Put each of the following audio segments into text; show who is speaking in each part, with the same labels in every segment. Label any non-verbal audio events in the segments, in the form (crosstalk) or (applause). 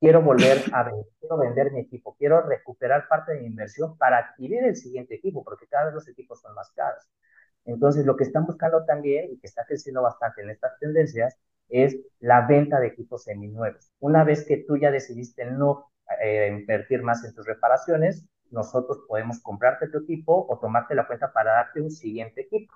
Speaker 1: quiero volver a vender, quiero vender mi equipo, quiero recuperar parte de mi inversión para adquirir el siguiente equipo, porque cada vez los equipos son más caros. Entonces, lo que están buscando también y que está creciendo bastante en estas tendencias es la venta de equipos seminuevos. Una vez que tú ya decidiste no eh, invertir más en tus reparaciones, nosotros podemos comprarte tu equipo o tomarte la cuenta para darte un siguiente equipo.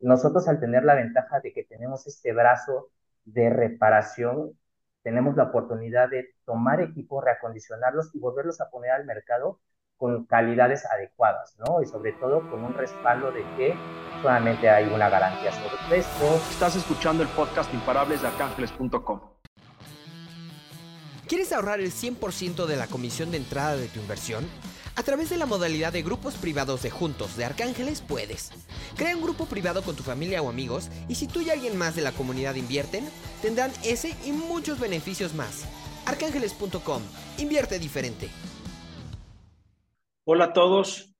Speaker 1: Nosotros al tener la ventaja de que tenemos este brazo de reparación, tenemos la oportunidad de tomar equipos, reacondicionarlos y volverlos a poner al mercado con calidades adecuadas, ¿no? Y sobre todo con un respaldo de que solamente hay una garantía sobre esto.
Speaker 2: Estás escuchando el podcast Imparables de Arcángeles.com.
Speaker 3: ¿Quieres ahorrar el 100% de la comisión de entrada de tu inversión? A través de la modalidad de grupos privados de Juntos de Arcángeles puedes. Crea un grupo privado con tu familia o amigos y si tú y alguien más de la comunidad invierten, tendrán ese y muchos beneficios más. Arcángeles.com. Invierte diferente.
Speaker 2: Hola a todos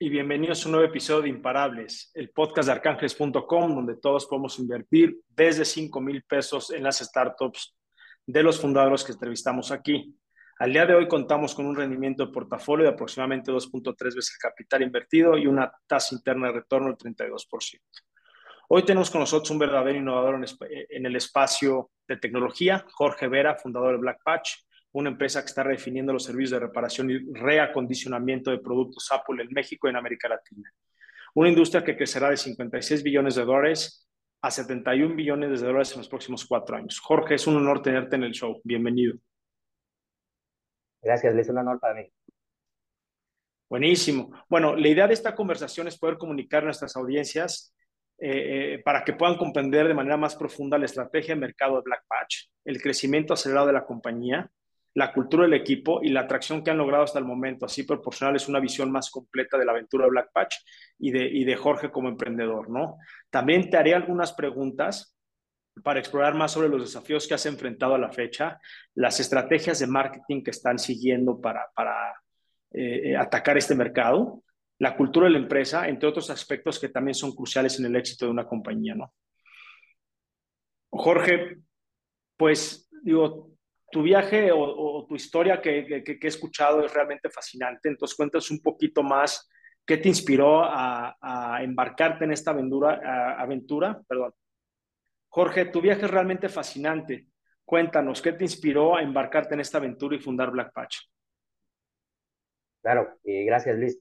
Speaker 2: y bienvenidos a un nuevo episodio de Imparables, el podcast de arcángeles.com donde todos podemos invertir desde 5 mil pesos en las startups de los fundadores que entrevistamos aquí. Al día de hoy contamos con un rendimiento de portafolio de aproximadamente 2.3 veces el capital invertido y una tasa interna de retorno del 32%. Hoy tenemos con nosotros un verdadero innovador en el espacio de tecnología, Jorge Vera, fundador de Black Patch, una empresa que está redefiniendo los servicios de reparación y reacondicionamiento de productos Apple en México y en América Latina. Una industria que crecerá de 56 billones de dólares a 71 billones de dólares en los próximos cuatro años. Jorge, es un honor tenerte en el show. Bienvenido.
Speaker 1: Gracias, es un honor para mí.
Speaker 2: Buenísimo. Bueno, la idea de esta conversación es poder comunicar a nuestras audiencias eh, eh, para que puedan comprender de manera más profunda la estrategia de mercado de Black Patch, el crecimiento acelerado de la compañía, la cultura del equipo y la atracción que han logrado hasta el momento, así proporcionarles una visión más completa de la aventura de Black Patch y de, y de Jorge como emprendedor, ¿no? También te haré algunas preguntas para explorar más sobre los desafíos que has enfrentado a la fecha, las estrategias de marketing que están siguiendo para, para eh, atacar este mercado, la cultura de la empresa, entre otros aspectos que también son cruciales en el éxito de una compañía, ¿no? Jorge, pues digo, tu viaje o, tu historia que, he escuchado es realmente fascinante, entonces cuéntanos un poquito más qué te inspiró a, a embarcarte en esta aventura, aventura perdón, Jorge, tu viaje es realmente fascinante. Cuéntanos, ¿qué te inspiró a embarcarte en esta aventura y fundar Black Patch?
Speaker 1: Claro, eh, gracias Luis.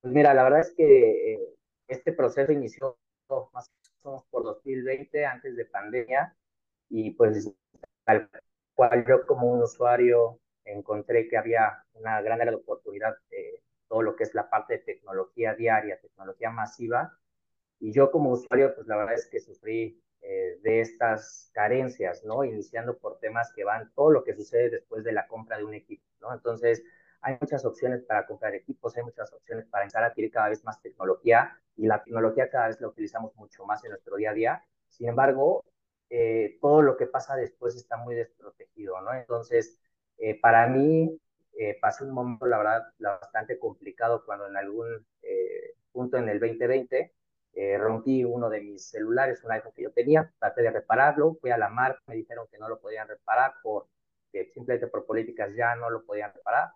Speaker 1: Pues mira, la verdad es que eh, este proceso inició más o menos por 2020, antes de pandemia, y pues al cual yo como un usuario encontré que había una gran área de oportunidad de todo lo que es la parte de tecnología diaria, tecnología masiva, y yo como usuario, pues la verdad es que sufrí eh, de estas carencias, ¿no? Iniciando por temas que van todo lo que sucede después de la compra de un equipo, ¿no? Entonces, hay muchas opciones para comprar equipos, hay muchas opciones para empezar a adquirir cada vez más tecnología y la tecnología cada vez la utilizamos mucho más en nuestro día a día. Sin embargo, eh, todo lo que pasa después está muy desprotegido, ¿no? Entonces, eh, para mí, pasé un momento, la verdad, bastante complicado cuando en algún punto en el 2020 eh, rompí uno de mis celulares, un iPhone que yo tenía, traté de repararlo, fui a la marca, me dijeron que no lo podían reparar, por, que simplemente por políticas ya no lo podían reparar.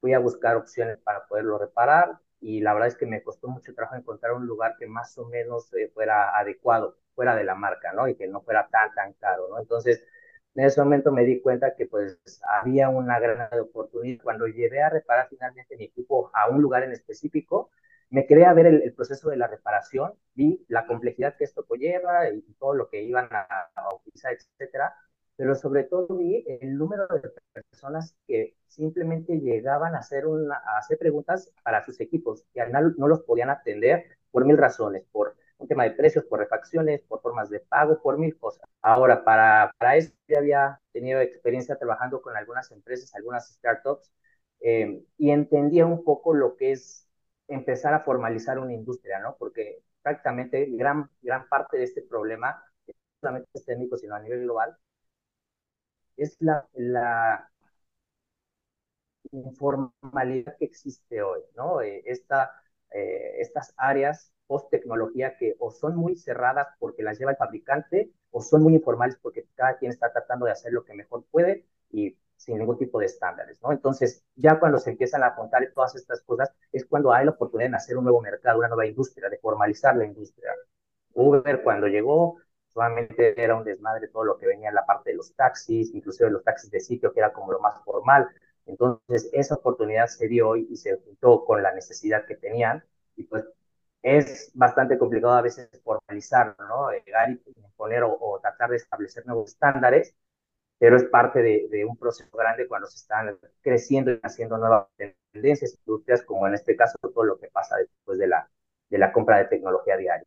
Speaker 1: Fui a buscar opciones para poderlo reparar y la verdad es que me costó mucho trabajo encontrar un lugar que más o menos eh, fuera adecuado, fuera de la marca, ¿no? Y que no fuera tan, tan caro, ¿no? Entonces, en ese momento me di cuenta que pues había una gran oportunidad. Cuando llevé a reparar finalmente mi equipo a un lugar en específico, me quería ver el, proceso de la reparación, vi la complejidad que esto conlleva y, todo lo que iban a, utilizar, etcétera, pero sobre todo vi el número de personas que simplemente llegaban a hacer, a hacer preguntas para sus equipos al final no los podían atender por mil razones, por un tema de precios, por refacciones, por formas de pago, por mil cosas. Ahora, para, para eso ya había tenido experiencia trabajando con algunas empresas, algunas startups, eh, y entendía un poco lo que es empezar a formalizar una industria, ¿no? Porque prácticamente gran, gran parte de este problema, no solamente es técnico, sino a nivel global, es la, la informalidad que existe hoy, ¿no? Eh, esta, eh, estas áreas post-tecnología que o son muy cerradas porque las lleva el fabricante o son muy informales porque cada quien está tratando de hacer lo que mejor puede y ningún tipo de estándares, ¿no? Entonces, ya cuando se empiezan a contar todas estas cosas, es cuando hay la oportunidad de hacer un nuevo mercado, una nueva industria, de formalizar la industria. Uber cuando llegó, solamente era un desmadre todo lo que venía en la parte de los taxis, inclusive los taxis de sitio, que era como lo más formal. Entonces, esa oportunidad se dio y se juntó con la necesidad que tenían, y pues es bastante complicado a veces formalizar, ¿no? Llegar y poner o, o tratar de establecer nuevos estándares, pero es parte de, un proceso grande cuando se están creciendo y haciendo nuevas tendencias, industrias, como en este caso todo lo que pasa después de la, de la compra de tecnología diaria.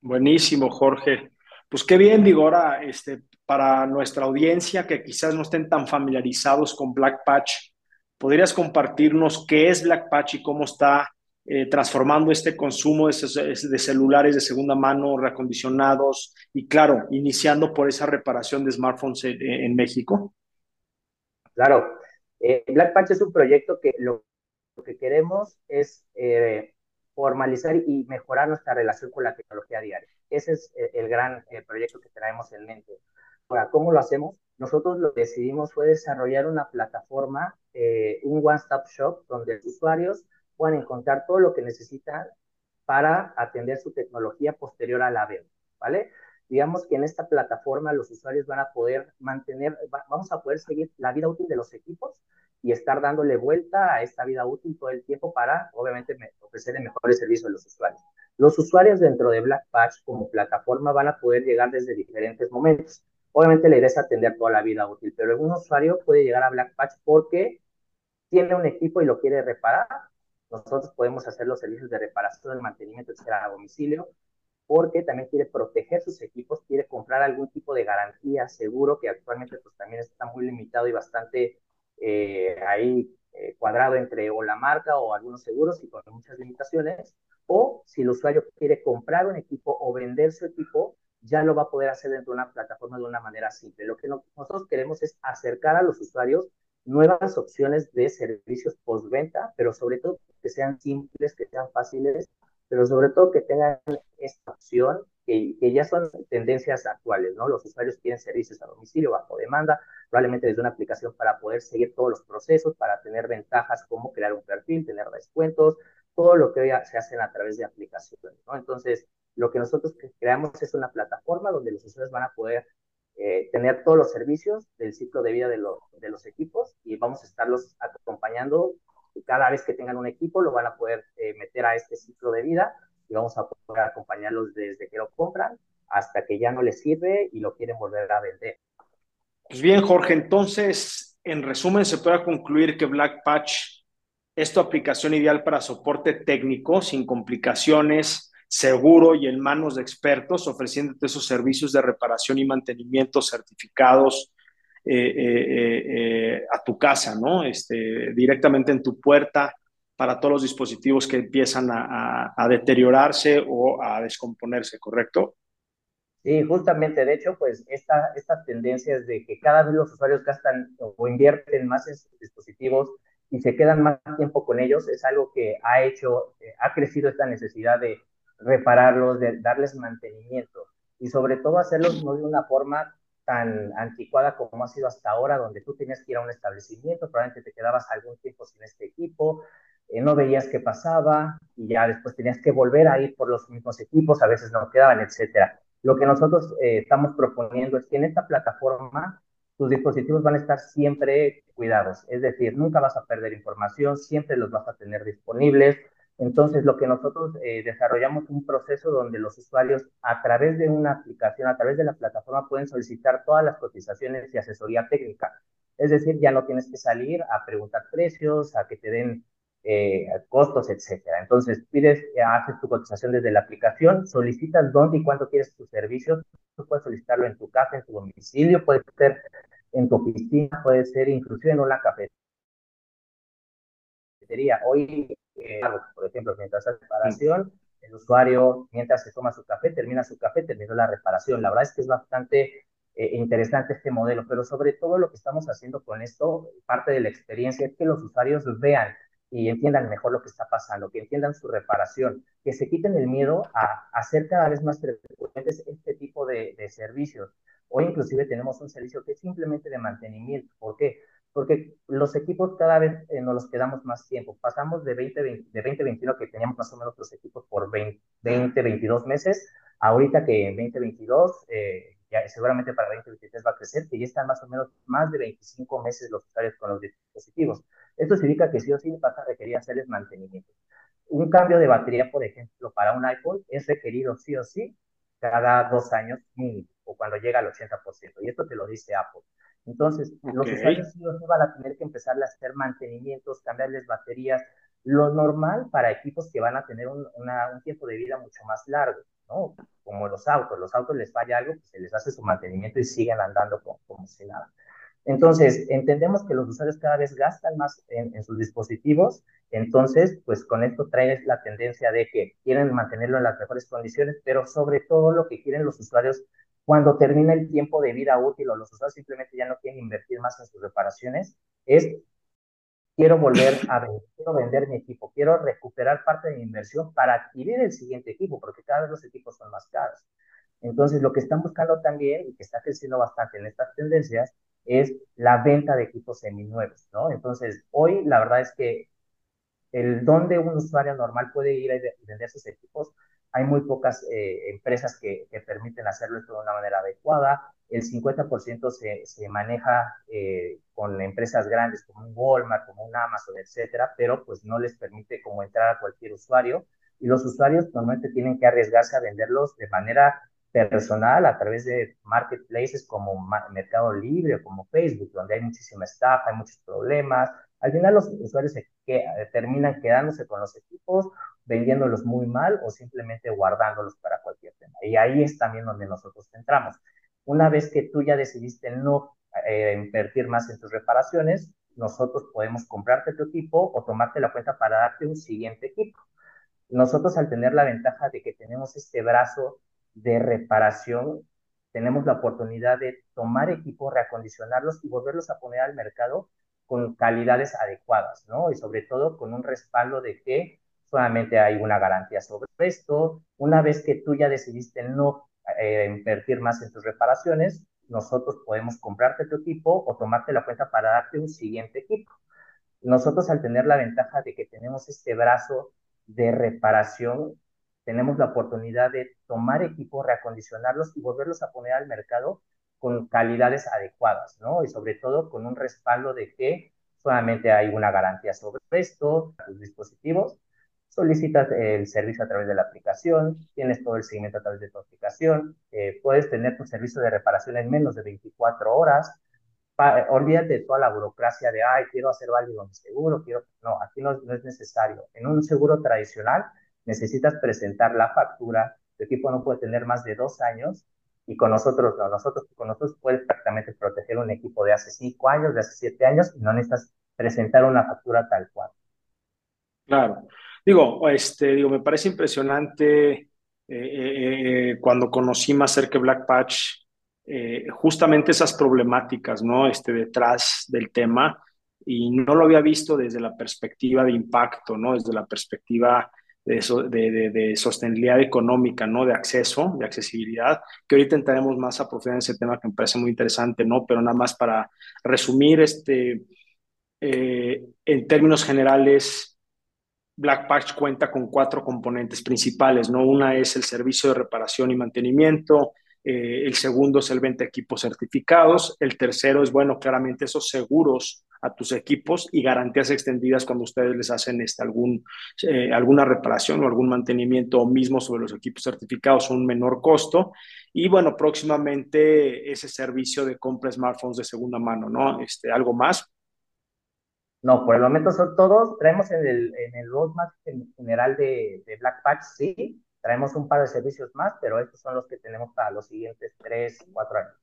Speaker 2: Buenísimo, Jorge. Pues qué bien, digo, ahora este, para nuestra audiencia que quizás no estén tan familiarizados con Black Patch, ¿podrías compartirnos qué es Black Patch y cómo está eh, transformando este consumo de, celulares de segunda mano, reacondicionados y claro, iniciando por esa reparación de smartphones en, México?
Speaker 1: Claro, eh, Black Patch es un proyecto que lo, que queremos es eh, formalizar y mejorar nuestra relación con la tecnología diaria. Ese es el, el gran eh, proyecto que tenemos en mente. Ahora, ¿cómo lo hacemos? Nosotros lo que decidimos fue desarrollar una plataforma, eh, un one-stop shop, donde los usuarios puedan encontrar todo lo que necesitan para atender su tecnología posterior a la venta, ¿vale? Digamos que en esta plataforma los usuarios van a poder mantener, vamos a poder seguir la vida útil de los equipos y estar dándole vuelta a esta vida útil todo el tiempo para, obviamente, ofrecerle mejores servicios a los usuarios. Los usuarios dentro de Black Patch como plataforma van a poder llegar desde diferentes momentos. Obviamente la idea es atender toda la vida útil, pero un usuario puede llegar a Black Patch porque tiene un equipo y lo quiere reparar nosotros podemos hacer los servicios de reparación, de mantenimiento, etcétera, a domicilio, porque también quiere proteger sus equipos, quiere comprar algún tipo de garantía, seguro, que actualmente pues también está muy limitado y bastante eh, ahí eh, cuadrado entre o la marca o algunos seguros y con muchas limitaciones, o si el usuario quiere comprar un equipo o vender su equipo, ya lo va a poder hacer dentro de una plataforma de una manera simple. Lo que no, nosotros queremos es acercar a los usuarios nuevas opciones de servicios postventa, pero sobre todo que sean simples, que sean fáciles, pero sobre todo que tengan esta opción que, que, ya son tendencias actuales, ¿no? Los usuarios quieren servicios a domicilio bajo demanda, probablemente desde una aplicación para poder seguir todos los procesos, para tener ventajas como crear un perfil, tener descuentos, todo lo que hoy se hacen a través de aplicaciones, ¿no? Entonces, lo que nosotros creamos es una plataforma donde los usuarios van a poder eh, tener todos los servicios del ciclo de vida de, lo, de los equipos y vamos a estarlos acompañando. Cada vez que tengan un equipo lo van a poder eh, meter a este ciclo de vida y vamos a poder acompañarlos desde que lo compran hasta que ya no les sirve y lo quieren volver a vender.
Speaker 2: Pues bien, Jorge, entonces, en resumen, se puede concluir que Black Patch es tu aplicación ideal para soporte técnico sin complicaciones, seguro y en manos de expertos, ofreciéndote esos servicios de reparación y mantenimiento certificados eh, eh, eh, a tu casa, ¿no? Este, directamente en tu puerta para todos los dispositivos que empiezan a, a, a deteriorarse o a descomponerse, ¿correcto?
Speaker 1: Sí, justamente, de hecho, pues esta, estas tendencias de que cada vez los usuarios gastan o invierten más en sus dispositivos y se quedan más tiempo con ellos, es algo que ha hecho, eh, ha crecido esta necesidad de repararlos, darles mantenimiento y sobre todo hacerlos no de una forma tan anticuada como ha sido hasta ahora, donde tú tenías que ir a un establecimiento, probablemente te quedabas algún tiempo sin este equipo, eh, no veías qué pasaba y ya después tenías que volver a ir por los mismos equipos, a veces no quedaban, etcétera. Lo que nosotros eh, estamos proponiendo es que en esta plataforma tus dispositivos van a estar siempre cuidados, es decir, nunca vas a perder información, siempre los vas a tener disponibles, entonces, lo que nosotros eh, desarrollamos un proceso donde los usuarios a través de una aplicación, a través de la plataforma, pueden solicitar todas las cotizaciones y asesoría técnica. Es decir, ya no tienes que salir a preguntar precios, a que te den eh, costos, etcétera. Entonces, pides, haces tu cotización desde la aplicación, solicitas dónde y cuánto quieres tus servicios. Tú puedes solicitarlo en tu casa, en tu domicilio, puede ser en tu oficina, puede ser inclusive en una cafetería. Hoy eh, por ejemplo, mientras hace reparación, el usuario, mientras se toma su café, termina su café, terminó la reparación. La verdad es que es bastante eh, interesante este modelo, pero sobre todo lo que estamos haciendo con esto, parte de la experiencia, es que los usuarios vean y entiendan mejor lo que está pasando, que entiendan su reparación, que se quiten el miedo a, hacer cada vez más frecuentes este tipo de, de servicios. Hoy inclusive tenemos un servicio que es simplemente de mantenimiento. ¿Por qué? Porque los equipos cada vez eh, nos los quedamos más tiempo. Pasamos de 20, de 2021 que teníamos más o menos los equipos por 20, 20 22 meses, ahorita que en 2022, eh, ya seguramente para 2023 va a crecer, que ya están más o menos más de 25 meses los usuarios con los dispositivos. Esto significa que sí o sí vas a requerir hacerles mantenimiento. Un cambio de batería, por ejemplo, para un iPhone es requerido sí o sí cada dos años mínimo, o cuando llega al 80%. Y esto te lo dice Apple. Entonces, los usuarios sí van a tener que empezar a hacer mantenimientos, cambiarles baterías, lo normal para equipos que van a tener un, un tiempo de vida mucho más largo, ¿no? Como los autos, los autos les falla algo, pues se les hace su mantenimiento y siguen andando como, como si nada. Entonces, entendemos que los usuarios cada vez gastan más en, sus dispositivos, entonces, pues con esto trae la tendencia de que quieren mantenerlo en las mejores condiciones, pero sobre todo lo que quieren los usuarios cuando termina el tiempo de vida útil o los usuarios simplemente ya no quieren invertir más en sus reparaciones, es quiero volver a vender, quiero vender mi equipo, quiero recuperar parte de mi inversión para adquirir el siguiente equipo, porque cada vez los equipos son más caros. Entonces, lo que están buscando también, y que está creciendo bastante en estas tendencias, es la venta de equipos seminuevos, ¿no? Entonces, hoy la verdad es que el donde un usuario normal puede ir a vender sus equipos, hay muy pocas eh, empresas que, permiten hacerlo de una manera adecuada. El 50% se, se maneja eh, con empresas grandes como un Walmart, como un Amazon, etcétera, pero pues no les permite como entrar a cualquier usuario. Y los usuarios normalmente tienen que arriesgarse a venderlos de manera personal a través de marketplaces como Mercado Libre o como Facebook, donde hay muchísima estafa, hay muchos problemas. Al final los usuarios se que, terminan quedándose con los equipos, vendiéndolos muy mal o simplemente guardándolos para cualquier tema. Y ahí es también donde nosotros entramos. Una vez que tú ya decidiste no eh, invertir más en tus reparaciones, nosotros podemos comprarte tu equipo o tomarte la cuenta para darte un siguiente equipo. Nosotros al tener la ventaja de que tenemos este brazo de reparación, tenemos la oportunidad de tomar equipos, reacondicionarlos y volverlos a poner al mercado con calidades adecuadas, ¿no? Y sobre todo con un respaldo de que solamente hay una garantía sobre esto. Una vez que tú ya decidiste no eh, invertir más en tus reparaciones, nosotros podemos comprarte tu equipo o tomarte la cuenta para darte un siguiente equipo. Nosotros al tener la ventaja de que tenemos este brazo de reparación, tenemos la oportunidad de tomar equipos, reacondicionarlos y volverlos a poner al mercado con calidades adecuadas, ¿no? Y sobre todo con un respaldo de que solamente hay una garantía sobre esto, tus dispositivos, solicitas el servicio a través de la aplicación, tienes todo el seguimiento a través de tu aplicación, eh, puedes tener tu servicio de reparación en menos de 24 horas, olvídate de toda la burocracia de, ay, quiero hacer válido mi seguro, quiero, no, aquí no, no es necesario. En un seguro tradicional, necesitas presentar la factura, tu equipo no puede tener más de dos años y con nosotros no, nosotros con nosotros puedes prácticamente proteger un equipo de hace cinco años, de hace siete años y no necesitas presentar una factura tal cual.
Speaker 2: Claro. Digo, este, digo, me parece impresionante eh, eh, eh, cuando conocí más cerca Black Patch, justamente esas problemáticas, ¿no? Este, detrás del tema y no lo había visto desde la perspectiva de impacto, ¿no? Desde la perspectiva de, de, sostenibilidad económica, ¿no? De acceso, de accesibilidad, que ahorita entraremos más a profundidad en ese tema que me parece muy interesante, ¿no? Pero nada más para resumir, este, en términos generales, Black Patch cuenta con cuatro componentes principales, ¿no? Una es el servicio de reparación y mantenimiento, eh, el segundo es el venta de equipos certificados, el tercero es, bueno, claramente esos seguros a tus equipos y garantías extendidas cuando ustedes les hacen este, algún, eh, alguna reparación o algún mantenimiento mismo sobre los equipos certificados a un menor costo. Y bueno, próximamente ese servicio de compra smartphones de segunda mano, ¿no? Este, ¿Algo más?
Speaker 1: No, por el momento son todos. Traemos en el, en el roadmap general de, de Black Patch, sí, traemos un par de servicios más, pero estos son los que tenemos para los siguientes tres, cuatro años.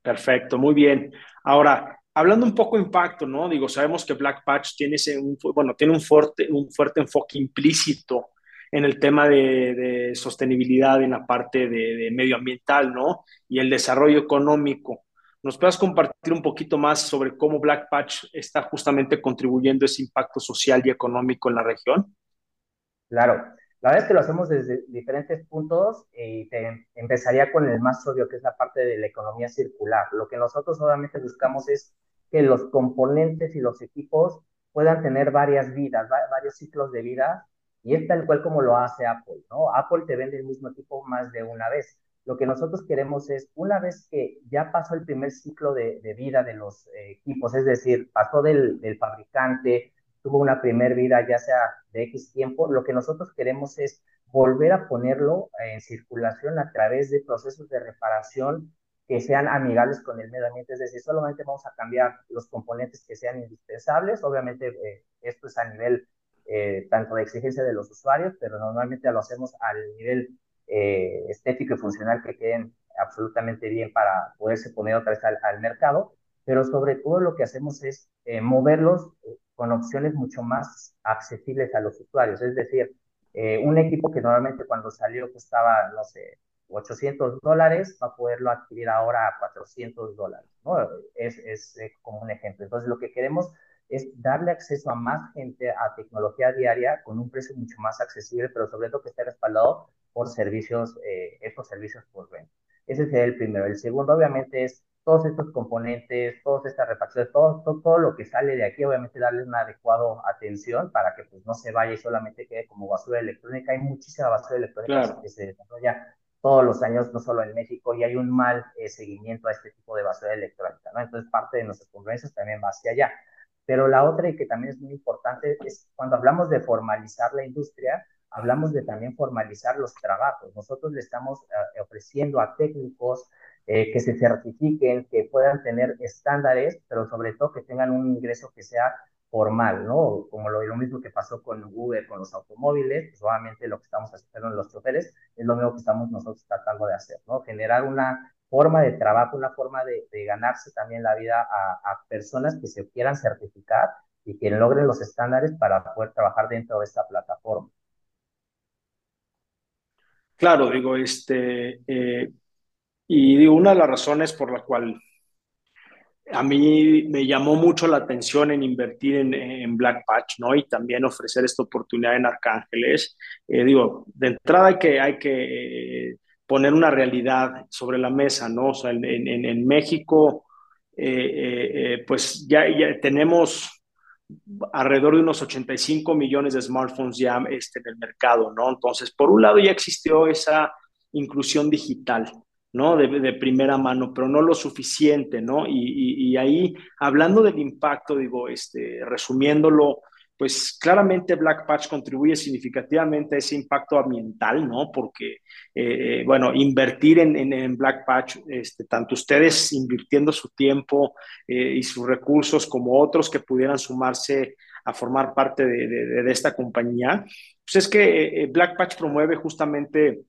Speaker 2: Perfecto, muy bien. Ahora, hablando un poco de impacto, ¿no? Digo, sabemos que Black Patch tiene, un, bueno, tiene un, fuerte, un fuerte enfoque implícito en el tema de, sostenibilidad, en la parte de, medioambiental, ¿no? Y el desarrollo económico. ¿Nos puedas compartir un poquito más sobre cómo Black Patch está justamente contribuyendo a ese impacto social y económico en la región?
Speaker 1: Claro, la verdad es que lo hacemos desde diferentes puntos y te empezaría con el más obvio, que es la parte de la economía circular. Lo que nosotros obviamente buscamos es que los componentes y los equipos puedan tener varias vidas, varios ciclos de vida, y es tal cual como lo hace Apple, ¿no? Apple te vende el mismo equipo más de una vez. Lo que nosotros queremos es, una vez que ya pasó el primer ciclo de, vida de los eh, equipos, es decir, pasó del, fabricante, tuvo una primer vida ya sea de X tiempo, lo que nosotros queremos es volver a ponerlo en circulación a través de procesos de reparación que sean amigables con el medio ambiente, es decir, solamente vamos a cambiar los componentes que sean indispensables, obviamente eh, esto es a nivel eh, tanto de exigencia de los usuarios, pero normalmente lo hacemos al nivel eh, estético y funcional que queden absolutamente bien para poderse poner otra vez al, al mercado, pero sobre todo lo que hacemos es eh, moverlos con opciones mucho más accesibles a los usuarios, es decir, un equipo que normalmente cuando salió costaba, no sé, 800 dólares, va a poderlo adquirir ahora a 400 dólares, ¿no? Es, es, como un ejemplo. Entonces, lo que queremos es darle acceso a más gente a tecnología diaria con un precio mucho más accesible, pero sobre todo que esté respaldado por servicios, eh, estos servicios por venta. Ese sería el primero. El segundo, obviamente, es todos estos componentes, todas estas refacciones, todo, todo, todo, lo que sale de aquí, obviamente darle una adecuada atención para que pues, no se vaya y solamente quede como basura electrónica. Hay muchísima basura electrónica que se desarrolla todos los años, no solo en México, y hay un mal eh, seguimiento a este tipo de basura electrónica, ¿no? Entonces, parte de nuestras conferencias también va hacia allá. Pero la otra, y que también es muy importante, es cuando hablamos de formalizar la industria, hablamos de también formalizar los trabajos. Nosotros le estamos eh, ofreciendo a técnicos eh, que se certifiquen, que puedan tener estándares, pero sobre todo que tengan un ingreso que sea formal, ¿no? Como lo, lo mismo que pasó con Uber, con los automóviles, pues obviamente lo que estamos haciendo en los choferes es lo mismo que estamos nosotros tratando de hacer, ¿no? Generar una forma de trabajo, una forma de, de ganarse también la vida a, a, personas que se quieran certificar y que logren los estándares para poder trabajar dentro de esta plataforma.
Speaker 2: Claro, digo, este, eh, y digo, una de las razones por la cual a mí me llamó mucho la atención en invertir en, Black Patch, ¿no? Y también ofrecer esta oportunidad en Arcángeles. Eh, digo, de entrada hay que, hay que eh, poner una realidad sobre la mesa, ¿no? O sea, en, México, pues ya, ya, tenemos alrededor de unos 85 millones de smartphones ya este, en el mercado, ¿no? Entonces, por un lado ya existió esa inclusión digital, ¿no? De, primera mano, pero no lo suficiente, ¿no? Y, y, y, ahí, hablando del impacto, digo, este, resumiéndolo, pues claramente Black Patch contribuye significativamente a ese impacto ambiental, ¿no? Porque, eh, bueno, invertir en, en, Black Patch, este, tanto ustedes invirtiendo su tiempo eh, y sus recursos como otros que pudieran sumarse a formar parte de, de, de esta compañía, pues es que eh, Black Patch promueve justamente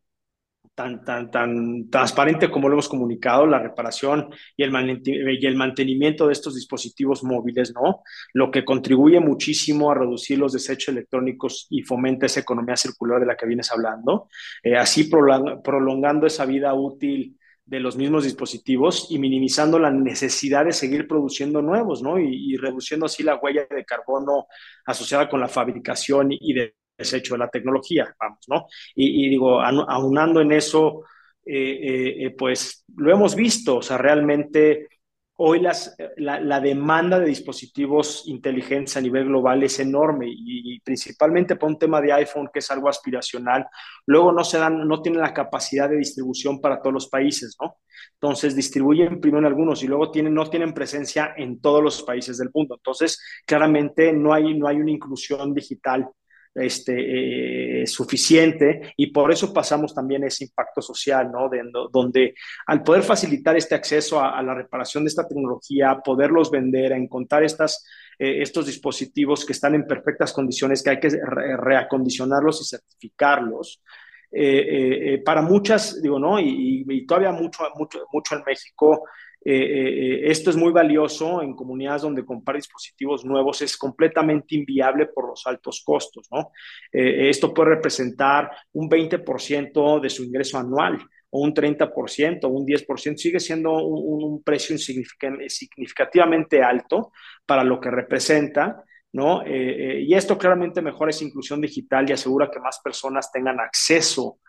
Speaker 2: tan, tan, tan transparente como lo hemos comunicado, la reparación y el, y el mantenimiento de estos dispositivos móviles, ¿no? Lo que contribuye muchísimo a reducir los desechos electrónicos y fomenta esa economía circular de la que vienes hablando, eh, así prolongando esa vida útil de los mismos dispositivos y minimizando la necesidad de seguir produciendo nuevos, ¿no? Y, y reduciendo así la huella de carbono asociada con la fabricación y de desecho de la tecnología, vamos, ¿no? Y, digo, aunando en eso, eh, eh, eh, pues lo hemos visto, o sea, realmente hoy las, la, la, demanda de dispositivos inteligentes a nivel global es enorme y, y, principalmente por un tema de iPhone que es algo aspiracional, luego no se dan, no tienen la capacidad de distribución para todos los países, ¿no? Entonces distribuyen primero en algunos y luego tienen, no tienen presencia en todos los países del mundo. Entonces, claramente no hay, no hay una inclusión digital este, eh, suficiente y por eso pasamos también ese impacto social, ¿no? De, donde al poder facilitar este acceso a, la reparación de esta tecnología, poderlos vender, a encontrar estas, eh, estos dispositivos que están en perfectas condiciones, que hay que re reacondicionarlos y certificarlos. Eh, para muchas, digo, ¿no? Y, y, todavía mucho, mucho, mucho en México, eh, eh, esto es muy valioso en comunidades donde comprar dispositivos nuevos es completamente inviable por los altos costos, ¿no? Eh, esto puede representar un 20% de su ingreso anual o un 30% o un 10%, sigue siendo un, precio significativamente alto para lo que representa, ¿no? Eh, eh, y esto claramente mejora esa inclusión digital y asegura que más personas tengan acceso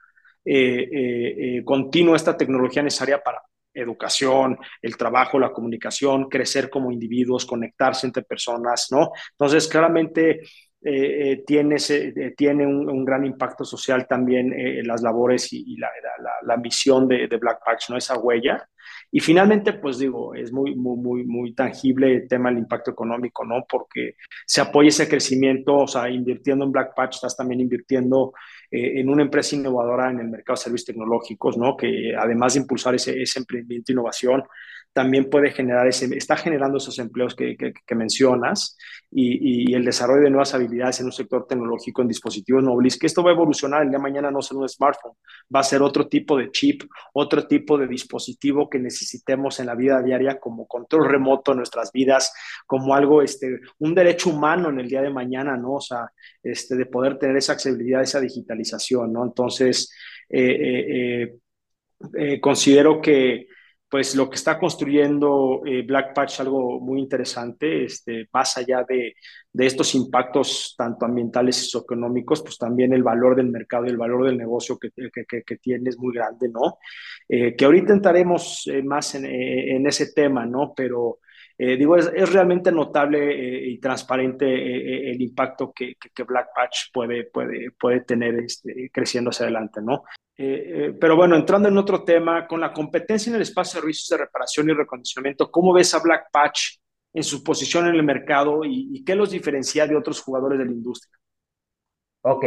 Speaker 2: eh, continuo a esta tecnología necesaria para educación, el trabajo, la comunicación, crecer como individuos, conectarse entre personas, ¿no? Entonces, claramente eh, eh, tiene, eh, tiene un, gran impacto social también las labores y, la, la, misión de, Black Patch, ¿no? Esa huella. Y finalmente, pues digo, es muy, muy, muy, muy tangible el tema del impacto económico, ¿no? Porque se apoya ese crecimiento, o sea, invirtiendo en Black Patch, estás también invirtiendo en una empresa innovadora en el mercado de servicios tecnológicos, ¿no? Que además de impulsar ese, ese emprendimiento e innovación, también puede generar ese, está generando esos empleos que, que, mencionas y, y, el desarrollo de nuevas habilidades en un sector tecnológico en dispositivos móviles, que esto va a evolucionar el día de mañana no ser un smartphone, va a ser otro tipo de chip, otro tipo de dispositivo que necesitemos en la vida diaria como control remoto en nuestras vidas, como algo, este, un derecho humano en el día de mañana, ¿no? O sea, este, de poder tener esa accesibilidad, esa digitalización, ¿no? Entonces, eh, eh, eh, considero que pues lo que está construyendo eh, Black Patch algo muy interesante, este, más allá de, de, estos impactos tanto ambientales y socioeconómicos, pues también el valor del mercado y el valor del negocio que, que, que tiene es muy grande, ¿no? Eh, que ahorita entraremos eh, más en, en, ese tema, ¿no? Pero digo, es, es, realmente notable y transparente el impacto que, que, Black Patch puede, puede, puede tener este, creciendo hacia adelante, ¿no? Eh, eh, pero bueno, entrando en otro tema, con la competencia en el espacio de servicios de reparación y recondicionamiento, ¿cómo ves a Black Patch en su posición en el mercado y, qué los diferencia de otros jugadores de la industria?
Speaker 1: Ok,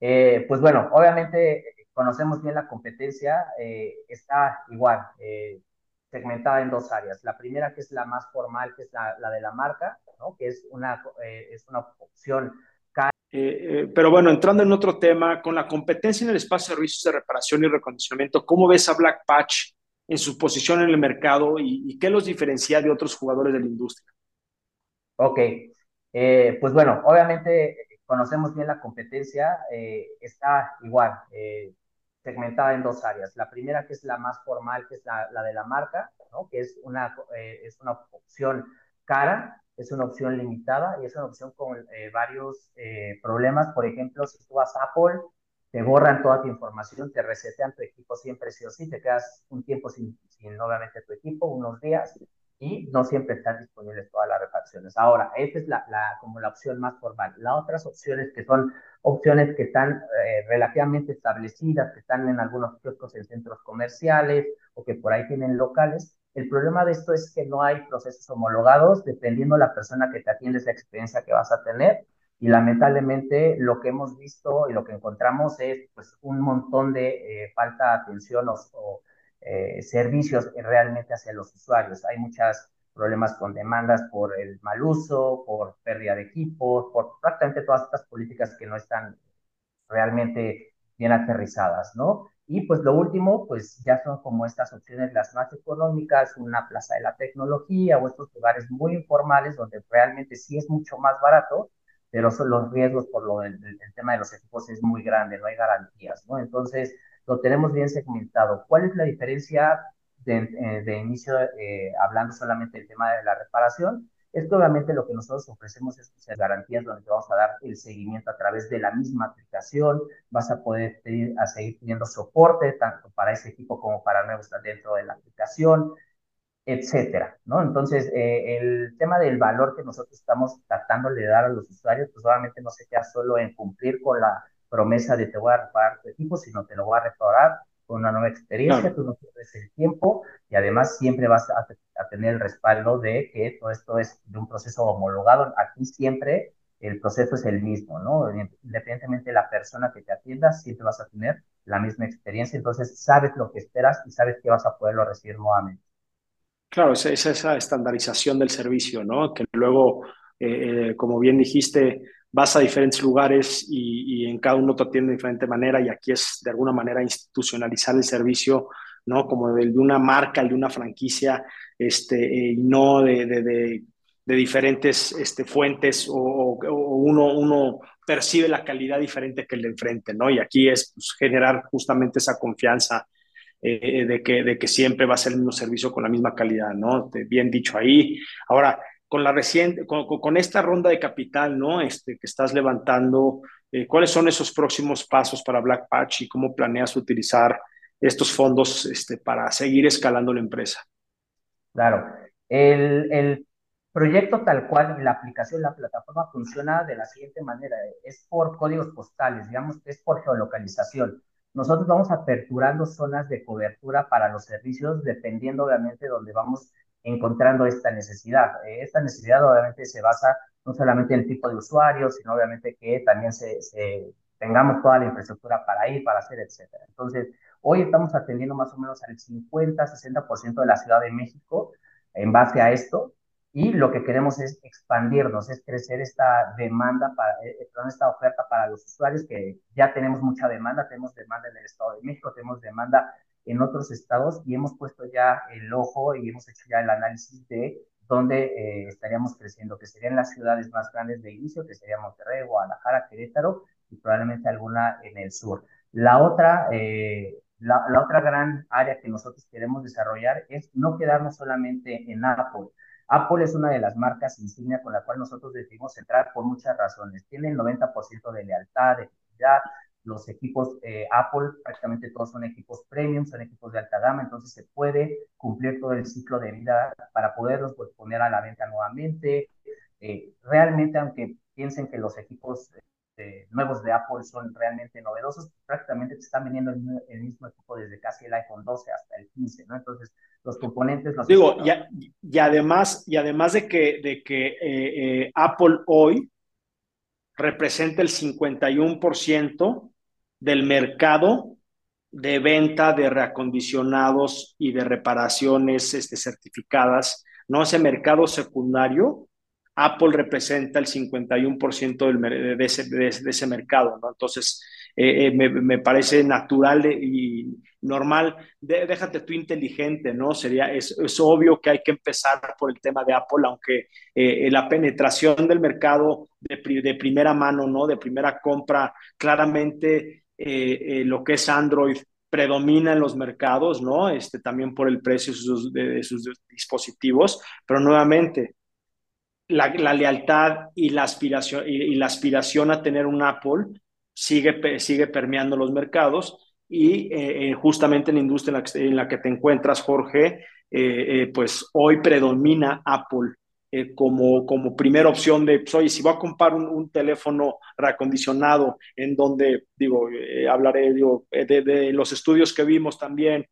Speaker 1: eh, pues bueno, obviamente conocemos bien la competencia, está igual, segmentada en dos áreas. La primera que es la más formal, que es la, la de la marca, ¿no? que es una, es una opción
Speaker 2: eh, eh, pero bueno, entrando en otro tema, con la competencia en el espacio de servicios de reparación y recondicionamiento, ¿cómo ves a Black Patch en su posición en el mercado y, qué los diferencia de otros jugadores de la industria?
Speaker 1: Ok, eh, pues bueno, obviamente conocemos bien la competencia, está igual, segmentada en dos áreas. La primera que es la más formal, que es la, de la marca, que es una, es una opción cara, es una opción limitada y es una opción con eh, varios eh, problemas. Por ejemplo, si tú vas a Apple, te borran toda tu información, te resetean tu equipo siempre sí o sí, te quedas un tiempo sin, sin obviamente tu equipo, unos días, y no siempre están disponibles todas las refacciones. Ahora, esta es la, la, como la opción más formal. Las otras opciones que son opciones que están eh, relativamente establecidas, que están en algunos kioscos en centros comerciales o que por ahí tienen locales, el problema de esto es que no hay procesos homologados, dependiendo la persona que te atiende, es la experiencia que vas a tener. Y lamentablemente lo que hemos visto y lo que encontramos es pues, un montón de eh, falta de atención o, eh, servicios realmente hacia los usuarios. Hay muchos problemas con demandas por el mal uso, por pérdida de equipos, por prácticamente todas estas políticas que no están realmente bien aterrizadas, ¿no? Y pues lo último, pues ya son como estas opciones las más económicas, una plaza de la tecnología o estos lugares muy informales donde realmente sí es mucho más barato, pero son los riesgos por lo del, tema de los equipos es muy grande, no hay garantías, ¿no? Entonces, lo tenemos bien segmentado. ¿Cuál es la diferencia de, eh, inicio, eh, hablando solamente del tema de la reparación? Esto obviamente lo que nosotros ofrecemos es garantías donde te vamos a dar el seguimiento a través de la misma aplicación, vas a poder pedir, a seguir teniendo soporte tanto para ese equipo como para nuevos dentro de la aplicación, etcétera, ¿no? Entonces, eh, el tema del valor que nosotros estamos tratando de dar a los usuarios, pues obviamente no se queda solo en cumplir con la promesa de te voy a reparar tu equipo, sino te lo voy a restaurar con una nueva experiencia, tú no pierdes el tiempo y además siempre vas a, tener el respaldo de que todo esto es de un proceso homologado. Aquí siempre el proceso es el mismo, ¿no? Independientemente de la persona que te atienda, siempre vas a tener la misma experiencia, entonces sabes lo que esperas y sabes que vas a poderlo recibir nuevamente.
Speaker 2: Claro, es, esa estandarización del servicio, ¿no? Que luego, eh, eh, como bien dijiste, vas a diferentes lugares y, en cada uno te atiende de diferente manera y aquí es de alguna manera institucionalizar el servicio, ¿no? Como de, de una marca, de una franquicia, este, y no de, de, diferentes este, fuentes o, uno, uno percibe la calidad diferente que el de enfrente, ¿no? Y aquí es pues, generar justamente esa confianza eh, de, que, de que siempre va a ser el mismo servicio con la misma calidad, ¿no? Bien dicho ahí. Ahora, con la reciente, con, esta ronda de capital, ¿no? Este, que estás levantando, eh, ¿cuáles son esos próximos pasos para Black Patch y cómo planeas utilizar estos fondos este, para seguir escalando la empresa?
Speaker 1: Claro, el, el proyecto tal cual, la aplicación, la plataforma funciona de la siguiente manera, es por códigos postales, digamos es por geolocalización. Nosotros vamos aperturando zonas de cobertura para los servicios dependiendo obviamente de donde vamos encontrando esta necesidad. Eh, esta necesidad obviamente se basa no solamente en el tipo de usuario, sino obviamente que también se, tengamos toda la infraestructura para ir, para hacer, etcétera. Entonces, hoy estamos atendiendo más o menos al 50-60% de la Ciudad de México en base a esto, y lo que queremos es expandirnos, es crecer esta demanda, para, eh, eh, esta oferta para los usuarios, que ya tenemos mucha demanda, tenemos demanda en el Estado de México, tenemos demanda en otros estados y hemos puesto ya el ojo y hemos hecho ya el análisis de dónde eh, estaríamos creciendo, que serían las ciudades más grandes de inicio, que serían Monterrey, Guadalajara, Querétaro y probablemente alguna en el sur. La otra, la, la otra gran área que nosotros queremos desarrollar es no quedarnos solamente en Apple, Apple es una de las marcas insignia con la cual nosotros decidimos entrar por muchas razones. Tiene el 90% de lealtad, de fidelidad. Los equipos eh, Apple prácticamente todos son equipos premium, son equipos de alta gama, entonces se puede cumplir todo el ciclo de vida para poderlos pues, poner a la venta nuevamente. Eh, realmente, aunque piensen que los equipos este, nuevos de Apple son realmente novedosos, prácticamente te están vendiendo el, mismo equipo desde casi el iPhone 12 hasta el 15, ¿no? Entonces, los componentes los...
Speaker 2: Digo, y, además, y además de que, de que eh, eh, Apple hoy representa el 51% del mercado de venta de reacondicionados y de reparaciones este, certificadas, ¿no? Ese mercado secundario Apple representa el 51% del, de, ese, de, ese, mercado, ¿no? Entonces, eh, eh, me, me, parece natural y normal. déjate tú inteligente, ¿no? Sería, es, es, obvio que hay que empezar por el tema de Apple, aunque eh, la penetración del mercado de, de, primera mano, ¿no? De primera compra, claramente lo que es Android predomina en los mercados, ¿no? Este, también por el precio de sus dispositivos, pero nuevamente, la, lealtad y la, aspiración, y, la aspiración a tener un Apple sigue, sigue permeando los mercados y eh, eh, justamente en la industria en la, que, te encuentras, Jorge, eh, pues hoy predomina Apple como, como primera opción de, pues, oye, si voy a comprar un, teléfono reacondicionado en donde, digo, hablaré de, los estudios que vimos también,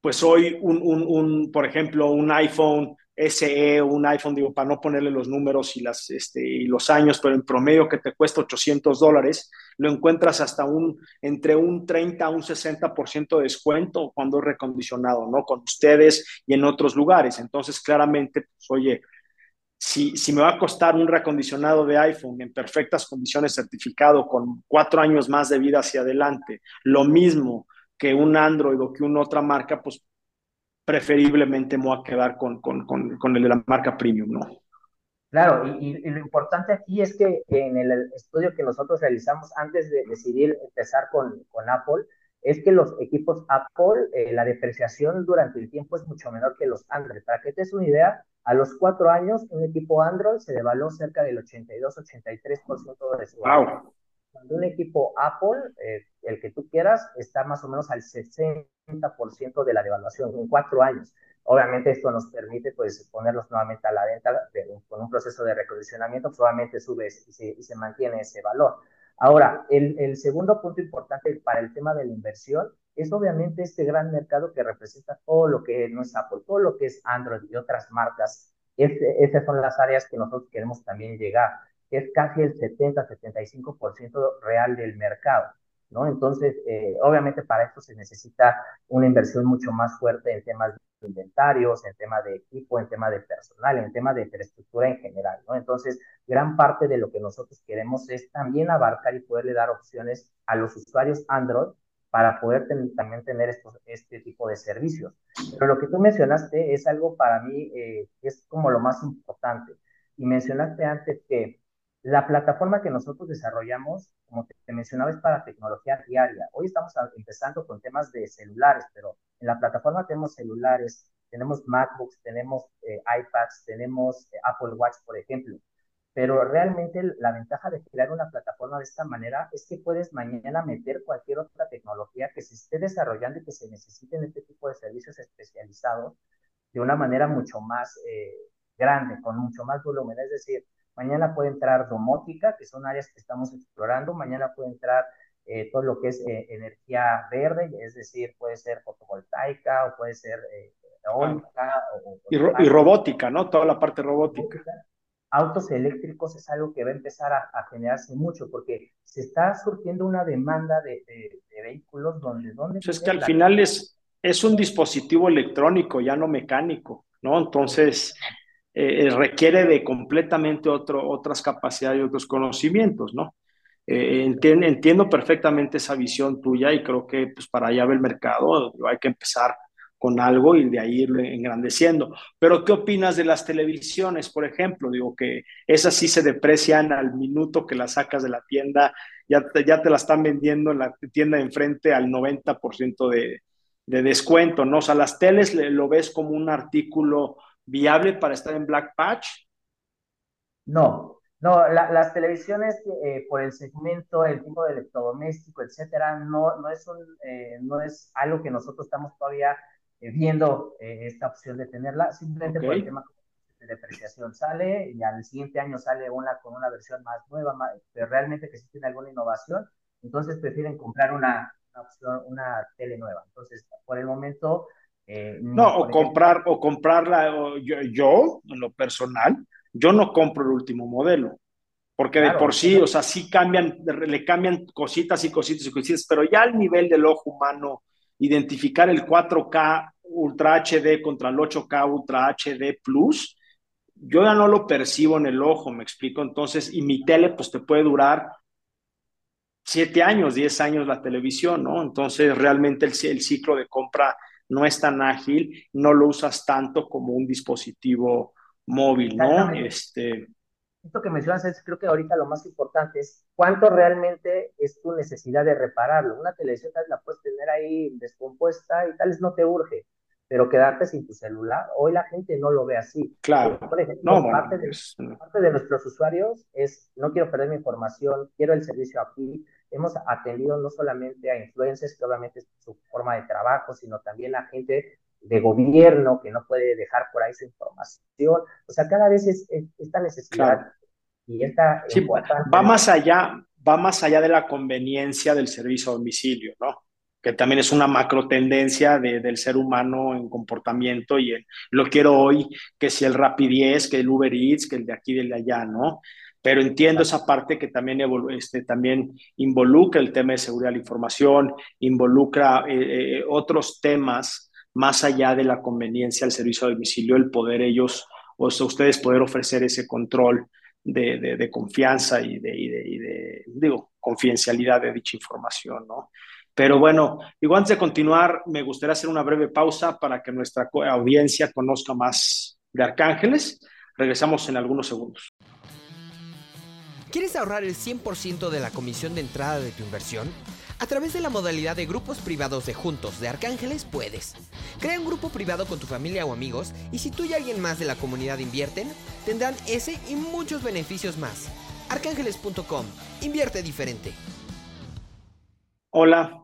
Speaker 2: pues hoy un, un, un, por ejemplo, un iPhone SE un iPhone, digo, para no ponerle los números y, las, este, y los años, pero en promedio que te cuesta 800 dólares, lo encuentras hasta un, entre un 30 a un 60% de descuento cuando es recondicionado, ¿no? Con ustedes y en otros lugares. Entonces, claramente, pues, oye, si, si me va a costar un recondicionado de iPhone en perfectas condiciones certificado con cuatro años más de vida hacia adelante, lo mismo que un Android o que una otra marca, pues preferiblemente me voy a quedar con, con, con, con el de la marca premium, ¿no?
Speaker 1: Claro, y, y, lo importante aquí es que en el estudio que nosotros realizamos antes de decidir empezar con, con Apple, es que los equipos Apple, eh, la depreciación durante el tiempo es mucho menor que los Android. Para que te des una idea, a los cuatro años, un equipo Android se devaluó cerca del 82-83% de su valor. Cuando un equipo Apple, eh, el que tú quieras, está más o menos al 60% de la devaluación en cuatro años. Obviamente esto nos permite pues ponerlos nuevamente a la venta con un proceso de recondicionamiento, pues, obviamente sube y se, mantiene ese valor. Ahora, el, el, segundo punto importante para el tema de la inversión es obviamente este gran mercado que representa todo lo que no es Apple, todo lo que es Android y otras marcas. esas son las áreas que nosotros queremos también llegar es casi el 70-75% real del mercado, ¿no? Entonces, eh, obviamente para esto se necesita una inversión mucho más fuerte en temas de inventarios, en tema de equipo, en tema de personal, en tema de infraestructura en general, ¿no? Entonces, gran parte de lo que nosotros queremos es también abarcar y poderle dar opciones a los usuarios Android para poder también tener estos, este tipo de servicios. Pero lo que tú mencionaste es algo para mí, eh, es como lo más importante. Y mencionaste antes que La plataforma que nosotros desarrollamos, como te mencionaba, es para tecnología diaria. Hoy estamos empezando con temas de celulares, pero en la plataforma tenemos celulares, tenemos MacBooks, tenemos eh, iPads, tenemos eh, Apple Watch, por ejemplo. Pero realmente la ventaja de crear una plataforma de esta manera es que puedes mañana meter cualquier otra tecnología que se esté desarrollando y que se necesiten este tipo de servicios especializados de una manera mucho más eh, grande, con mucho más volumen. Es decir, mañana puede entrar domótica, que son áreas que estamos explorando, mañana puede entrar eh, todo lo que es eh, energía verde, es decir, puede ser fotovoltaica o puede ser eólica.
Speaker 2: y, robótica, ¿no? Toda la parte robótica
Speaker 1: autos eléctricos es algo que va a empezar a, generarse mucho porque se está surgiendo una demanda de, vehículos donde... donde
Speaker 2: pues es que al final es, es un dispositivo electrónico, ya no mecánico, ¿no? Entonces eh, requiere de completamente otro, otras capacidades y otros conocimientos, ¿no? Eh, entiendo, perfectamente esa visión tuya y creo que pues para allá va el mercado, hay que empezar con algo y de ahí irlo engrandeciendo. Pero, ¿qué opinas de las televisiones, por ejemplo? Digo que esas sí se deprecian al minuto que las sacas de la tienda, ya te, ya te la están vendiendo en la tienda de enfrente al 90% de, de descuento, ¿no? O sea, las teles lo ves como un artículo viable para estar en Black Patch.
Speaker 1: No, no, las televisiones eh, por el segmento, el tipo de electrodoméstico, etcétera, no, no, es un, eh, no es algo que nosotros estamos todavía eh, viendo eh, esta opción de tenerla, simplemente por el tema de depreciación sale y al siguiente año sale una con una versión más nueva, pero realmente que sí tiene alguna innovación, entonces prefieren comprar una, opción, una tele nueva. Entonces, por el momento...
Speaker 2: Eh, no, o comprar, o comprarla, yo, yo, en lo personal, yo no compro el último modelo, porque de por sí, o sea, sí cambian, le cambian cositas y cositas y cositas, pero ya al nivel del ojo humano, identificar el 4K Ultra HD contra el 8K Ultra HD Plus, yo ya no lo percibo en el ojo, me explico. Entonces, y mi tele, pues te puede durar siete años, diez años la televisión, ¿no? Entonces, realmente el, el ciclo de compra no es tan ágil, no lo usas tanto como un dispositivo móvil, ¿no? Este,
Speaker 1: esto que mencionas es, creo que ahorita lo más importante es cuánto realmente es tu necesidad de repararlo. Una televisión tal vez la puedes tener ahí descompuesta y tal vez no te urge, pero quedarte sin tu celular, hoy la gente no lo ve así.
Speaker 2: Claro.
Speaker 1: Por ejemplo, no, parte, de, parte de nuestros usuarios es, no quiero perder mi información, quiero el servicio aquí. Hemos atendido no solamente a influencers, que obviamente es su forma de trabajo, sino también a gente de gobierno que no puede dejar por ahí su información. O sea, cada vez es, esta necesidad y esta
Speaker 2: va más allá, va más allá de la conveniencia del servicio a domicilio, ¿no? Que también es una macro tendencia del ser humano en comportamiento y lo quiero hoy, que si el Rapid que el Uber Eats, que el de aquí y el de allá, ¿no? Pero entiendo esa parte que también, este, también involucra el tema de seguridad de la información, involucra eh, eh, otros temas más allá de la conveniencia del servicio a domicilio, el poder ellos, o sea, ustedes poder ofrecer ese control de, de, confianza y de, y de, y de, digo, confidencialidad de dicha información, ¿no? Pero bueno, igual antes de continuar, me gustaría hacer una breve pausa para que nuestra audiencia conozca más de Arcángeles. Regresamos en algunos segundos.
Speaker 3: ¿Quieres ahorrar el 100% de la comisión de entrada de tu inversión? A través de la modalidad de grupos privados de Juntos de Arcángeles puedes. Crea un grupo privado con tu familia o amigos y si tú y alguien más de la comunidad invierten, tendrán ese y muchos beneficios más. Arcángeles.com. Invierte diferente.
Speaker 2: Hola,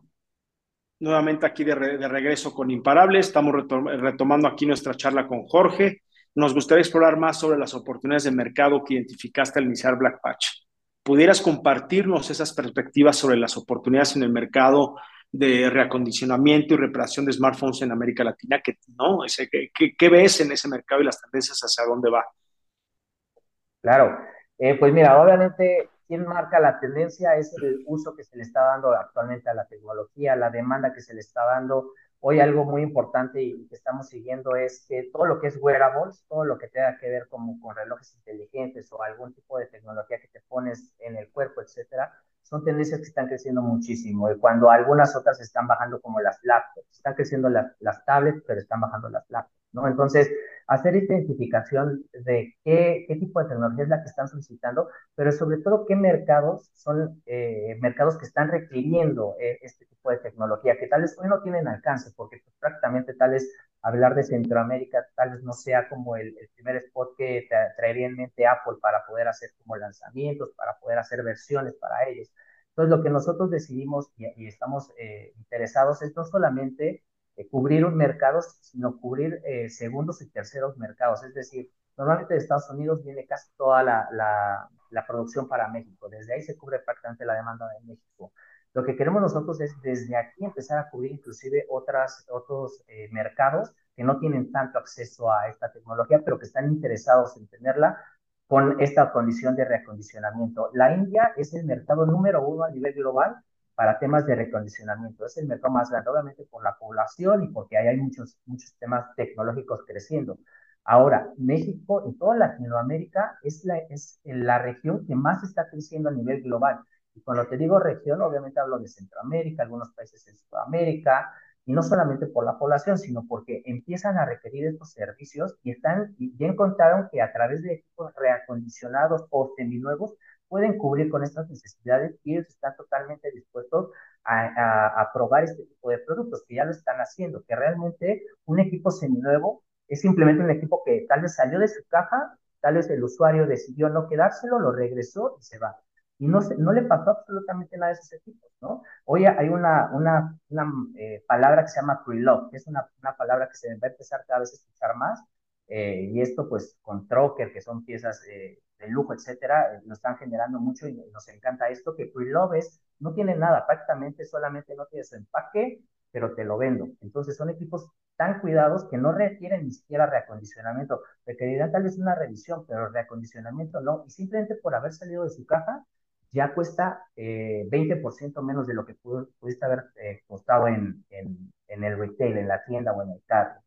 Speaker 2: nuevamente aquí de, regreso con Imparables. Estamos retomando aquí nuestra charla con Jorge. Nos gustaría explorar más sobre las oportunidades de mercado que identificaste al iniciar Black Patch pudieras compartirnos esas perspectivas sobre las oportunidades en el mercado de reacondicionamiento y reparación de smartphones en América Latina, que, ¿no? ¿qué, ves en ese mercado y las tendencias hacia dónde va?
Speaker 1: Claro, eh, pues mira, obviamente quien marca la tendencia es el uso que se le está dando actualmente a la tecnología, la demanda que se le está dando Hoy algo muy importante y que estamos siguiendo es que todo lo que es wearables, todo lo que tenga que ver como con relojes inteligentes o algún tipo de tecnología que te pones en el cuerpo, etcétera, son tendencias que están creciendo muchísimo. Y cuando algunas otras están bajando como las laptops, están creciendo las, las tablets, pero están bajando las laptops, ¿no? Entonces, hacer identificación de qué, tipo de tecnología es la que están solicitando, pero sobre todo qué mercados son eh, mercados que están requiriendo eh, este tipo de tecnología, que tal vez hoy no tienen alcance, porque pues, prácticamente tal vez hablar de Centroamérica tal vez no sea como el, primer spot que traería en mente Apple para poder hacer como lanzamientos, para poder hacer versiones para ellos. Entonces, lo que nosotros decidimos y, y estamos eh, interesados es no solamente eh, cubrir un mercado, sino cubrir eh, segundos y terceros mercados. Es decir, normalmente de Estados Unidos viene casi toda la, la, la, producción para México. Desde ahí se cubre prácticamente la demanda de México. Lo que queremos nosotros es desde aquí empezar a cubrir inclusive otras, otros eh, mercados que no tienen tanto acceso a esta tecnología, pero que están interesados en tenerla con esta condición de reacondicionamiento. La India es el mercado número uno a nivel global para temas de recondicionamiento. Es el mercado más grande, obviamente, por la población y porque ahí hay muchos, muchos temas tecnológicos creciendo. Ahora, México y toda Latinoamérica es la, es la región que más está creciendo a nivel global. Y cuando te digo región, obviamente hablo de Centroamérica, algunos países en Sudamérica, y no solamente por la población, sino porque empiezan a requerir estos servicios y están y ya encontraron que a través de equipos reacondicionados o seminuevos pueden cubrir con estas necesidades y ellos están totalmente dispuestos a, probar este tipo de productos, que ya lo están haciendo, que realmente un equipo seminuevo es simplemente un equipo que tal vez salió de su caja, tal vez el usuario decidió no quedárselo, lo regresó y se va. Y no, se, no le pasó absolutamente nada a esos equipos, ¿no? Hoy hay una, una, una eh, palabra que se llama pre-love, que es una, una palabra que se va a empezar cada vez a escuchar más, eh, y esto pues con Trocker, que son piezas eh, de lujo, etcétera, eh, nos están generando mucho y nos encanta esto, que Pre-Love no tiene nada, prácticamente solamente no tiene su empaque, pero te lo vendo. Entonces son equipos tan cuidados que no requieren ni siquiera reacondicionamiento. Requerirán tal vez una revisión, pero reacondicionamiento no. Y simplemente por haber salido de su caja, ya cuesta eh, 20% menos de lo que pudiste haber eh, costado en, en, en, el retail, en la tienda o en el carro.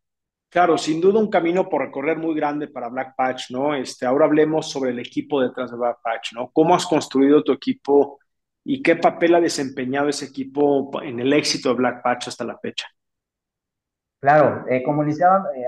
Speaker 2: Claro, sin duda un camino por recorrer muy grande para Black Patch, ¿no? Este, ahora hablemos sobre el equipo detrás de Black Patch, ¿no? ¿Cómo has construido tu equipo y qué papel ha desempeñado ese equipo en el éxito de Black Patch hasta la fecha?
Speaker 1: Claro, eh, como iniciaba, eh,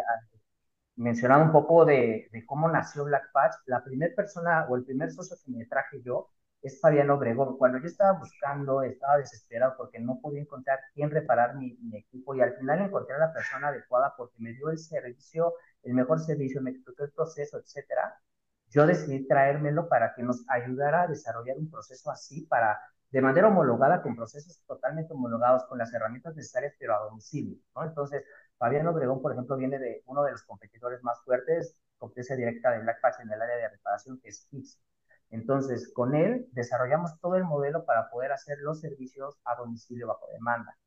Speaker 1: mencionaba un poco de, de, cómo nació Black Patch, la primera persona o el primer socio que me traje yo es Fabiano Obregón. Cuando yo estaba buscando, estaba desesperado porque no podía encontrar quién reparar mi, equipo y al final encontré a la persona adecuada porque me dio el servicio, el mejor servicio, me explicó el proceso, etcétera. Yo decidí traérmelo para que nos ayudara a desarrollar un proceso así para de manera homologada con procesos totalmente homologados con las herramientas necesarias pero a domicilio. Entonces, Fabián Obregón, por ejemplo, viene de uno de los competidores más fuertes, competencia directa de Black Patch en el área de reparación, que es Fix. Entonces, con él desarrollamos todo el modelo para poder hacer los servicios a domicilio bajo demanda.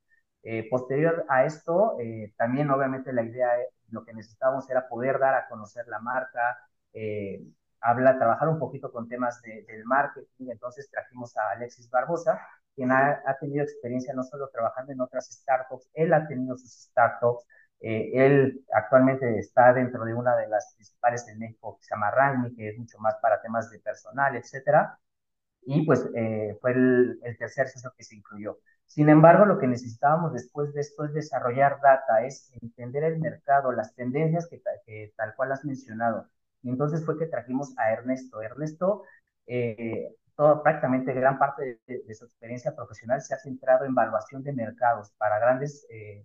Speaker 1: Eh, posterior a esto, eh, también obviamente la idea, lo que necesitábamos era poder dar a conocer la marca, eh, trabajar un poquito con temas de, del marketing. Entonces trajimos a Alexis Barbosa, quien ha, ha, tenido experiencia no solo trabajando en otras startups, él ha tenido sus startups, eh, él actualmente está dentro de una de las principales en México que se llama Ranmi, que es mucho más para temas de personal, etcétera. Y pues eh, fue el, tercer socio que se incluyó. Sin embargo, lo que necesitábamos después de esto es desarrollar data, es entender el mercado, las tendencias que, tal cual has mencionado. Y entonces fue que trajimos a Ernesto. Ernesto, eh, prácticamente gran parte de, de, su experiencia profesional se ha centrado en evaluación de mercados para grandes eh,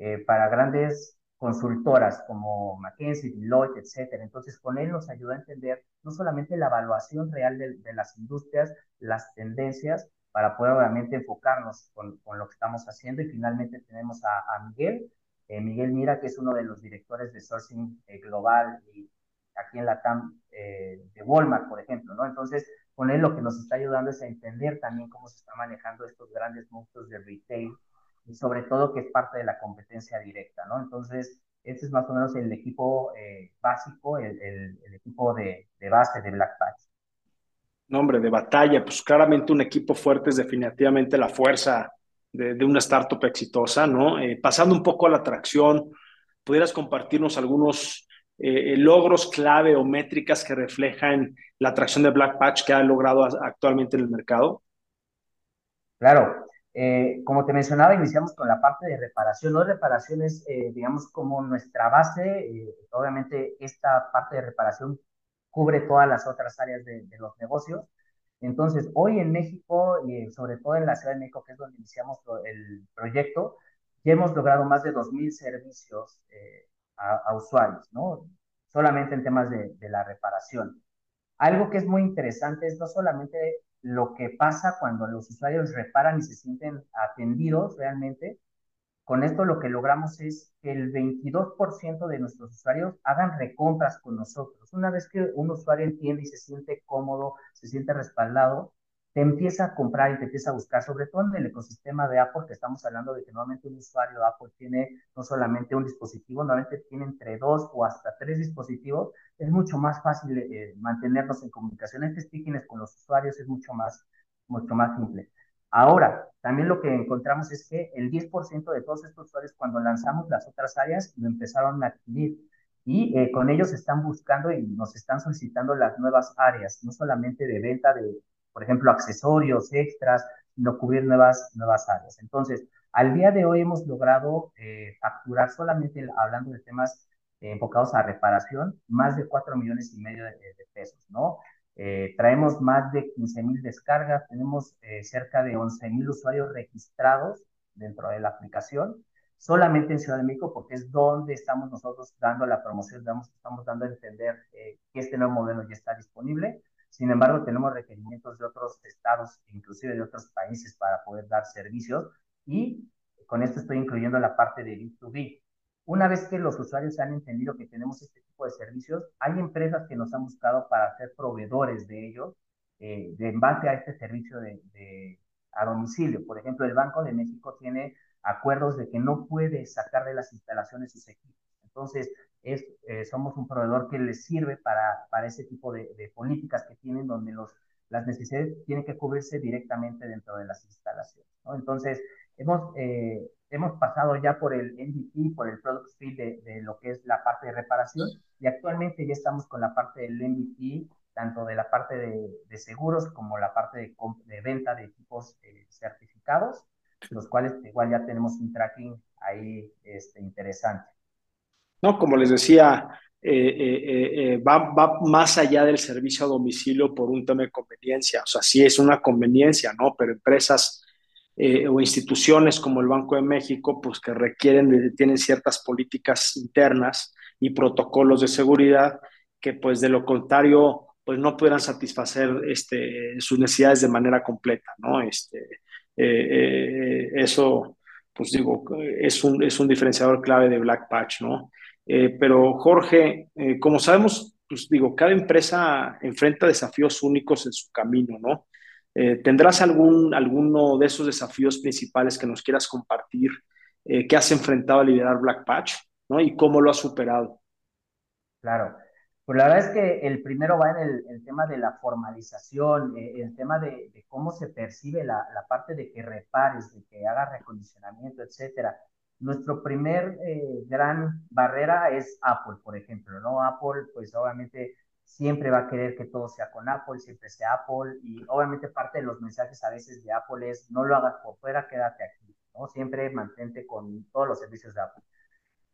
Speaker 1: eh, para grandes consultoras como McKinsey, Deloitte, etcétera. Entonces, con él nos ayuda a entender no solamente la evaluación real de, de las industrias, las tendencias, para poder obviamente enfocarnos con, con, lo que estamos haciendo. Y finalmente tenemos a, a Miguel, eh, Miguel Mira, que es uno de los directores de sourcing eh, global y aquí en la TAM eh, de Walmart, por ejemplo, ¿no? Entonces, con él lo que nos está ayudando es a entender también cómo se están manejando estos grandes monstruos de retail y sobre todo que es parte de la competencia directa, ¿no? Entonces, este es más o menos el equipo eh, básico, el, el, el equipo de, de, base de Black Patch.
Speaker 2: Nombre de batalla, pues claramente un equipo fuerte es definitivamente la fuerza de, de una startup exitosa, ¿no? Eh, pasando un poco a la atracción, ¿pudieras compartirnos algunos eh, logros clave o métricas que reflejan la atracción de Black Patch que ha logrado actualmente en el mercado?
Speaker 1: Claro, Eh, como te mencionaba, iniciamos con la parte de reparación. No reparación es, eh, digamos, como nuestra base. Eh, obviamente, esta parte de reparación cubre todas las otras áreas de, de los negocios. Entonces, hoy en México, y sobre todo en la Ciudad de México, que es donde iniciamos el proyecto, ya hemos logrado más de 2.000 servicios a, a, usuarios, ¿no? Solamente en temas de, de la reparación. Algo que es muy interesante es no solamente lo que pasa cuando los usuarios reparan y se sienten atendidos realmente. Con esto lo que logramos es que el 22% de nuestros usuarios hagan recompras con nosotros. Una vez que un usuario entiende y se siente cómodo, se siente respaldado, te empieza a comprar y te empieza a buscar, sobre todo en el ecosistema de Apple, que estamos hablando de que normalmente un usuario de Apple tiene no solamente un dispositivo, normalmente tiene entre dos o hasta tres dispositivos, es mucho más fácil eh, mantenernos en comunicación. Este stickiness con los usuarios es mucho más, mucho más simple. Ahora, también lo que encontramos es que el 10% de todos estos usuarios, cuando lanzamos las otras áreas, lo empezaron a adquirir. Y eh, con ellos están buscando y nos están solicitando las nuevas áreas, no solamente de venta de, por ejemplo, accesorios, extras, sino cubrir nuevas, nuevas áreas. Entonces, al día de hoy hemos logrado eh, facturar solamente hablando de temas eh, enfocados a reparación, más de 4 millones y medio de, pesos, ¿no? Eh, traemos más de 15 mil descargas, tenemos eh, cerca de 11 mil usuarios registrados dentro de la aplicación, solamente en Ciudad de México, porque es donde estamos nosotros dando la promoción, damos, estamos dando a entender que este nuevo modelo ya está disponible. Sin embargo, tenemos requerimientos de otros estados, inclusive de otros países, para poder dar servicios y con esto estoy incluyendo la parte de B2B. Una vez que los usuarios han entendido que tenemos este tipo de servicios, hay empresas que nos han buscado para ser proveedores de ellos eh, de, en a este servicio de, de, a domicilio. Por ejemplo, el Banco de México tiene acuerdos de que no puede sacar de las instalaciones sus equipos. Entonces, es, eh, somos un proveedor que les sirve para, para ese tipo de, de políticas que tienen donde los, las necesidades tienen que cubrirse directamente dentro de las instalaciones. ¿no? Entonces, hemos eh, hemos pasado ya por el MVP, por el Product Suite de, de, lo que es la parte de reparación y actualmente ya estamos con la parte del MVP, tanto de la parte de, de seguros como la parte de, de venta de equipos eh, certificados, los cuales igual ya tenemos un tracking ahí este, interesante.
Speaker 2: No, como les decía, eh, eh, eh, va, más allá del servicio a domicilio por un tema de conveniencia. O sea, sí es una conveniencia, ¿no? Pero empresas o instituciones como el Banco de México, pues que requieren, tienen ciertas políticas internas y protocolos de seguridad que pues de lo contrario pues no puedan satisfacer este, sus necesidades de manera completa, ¿no? Este, eso, pues digo, es un, es un diferenciador clave de Black Patch, ¿no? Eh, pero Jorge, eh, como sabemos, pues digo, cada empresa enfrenta desafíos únicos en su camino, ¿no? Eh, ¿Tendrás algún, alguno de esos desafíos principales que nos quieras compartir que has enfrentado a liderar Black Patch ¿no? y cómo lo has superado?
Speaker 1: Claro, pues la verdad es que el primero va en el, tema de la formalización, el tema de, de, cómo se percibe la, la, parte de que repares, de que hagas recondicionamiento, etcétera. Nuestro primer eh, gran barrera es Apple, por ejemplo, ¿no? Apple, pues obviamente siempre va a querer que todo sea con Apple, siempre sea Apple, y obviamente parte de los mensajes a veces de Apple es no lo hagas por fuera, quédate aquí, ¿no? Siempre mantente con todos los servicios de Apple.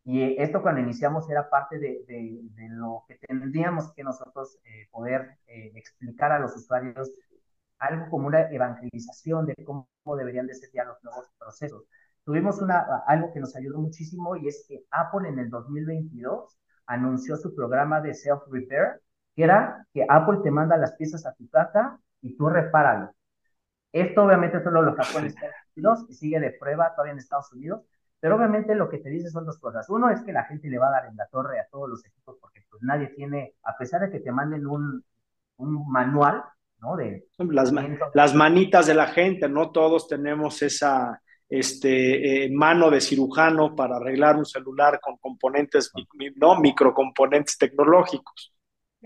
Speaker 1: Y esto cuando iniciamos era parte de, de, de lo que tendríamos que nosotros eh, poder eh, explicar a los usuarios algo como una evangelización de cómo deberían de ser ya los nuevos procesos. Tuvimos una, algo que nos ayudó muchísimo y es que Apple en el 2022 anunció su programa de self-repair, que era que Apple te manda las piezas a tu casa y tú repáralo. Esto obviamente solo lo sacó en Estados Unidos y sigue de prueba todavía en Estados Unidos, pero obviamente lo que te dice son dos cosas. Uno es que la gente le va a dar en la torre a todos los equipos porque pues nadie tiene, a pesar de que te manden un, un manual, ¿no? De
Speaker 2: las, las manitas de la gente, no todos tenemos esa este, eh, mano de cirujano para arreglar un celular con componentes, no, microcomponentes tecnológicos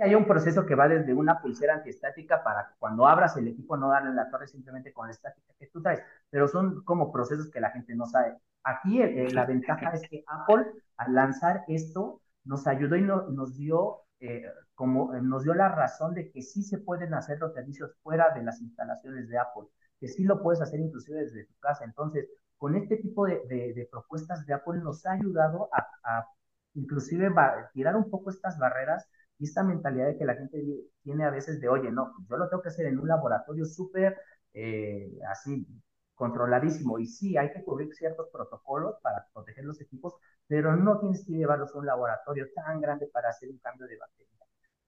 Speaker 1: hay un proceso que va desde una pulsera antiestática para cuando abras el equipo no darle la torre simplemente con la estática que tú traes, pero son como procesos que la gente no sabe. Aquí eh, la ventaja es que Apple al lanzar esto nos ayudó y no, nos dio eh, como eh, nos dio la razón de que sí se pueden hacer los servicios fuera de las instalaciones de Apple. Que sí lo puedes hacer inclusive desde tu casa. Entonces, con este tipo de, de, propuestas de Apple nos ha ayudado a, a inclusive tirar un poco estas barreras y esta mentalidad de que la gente tiene a veces de, oye, no, yo lo tengo que hacer en un laboratorio súper eh, así controladísimo. Y sí, hay que cubrir ciertos protocolos para proteger los equipos, pero no tienes que llevarlos a un laboratorio tan grande para hacer un cambio de batería.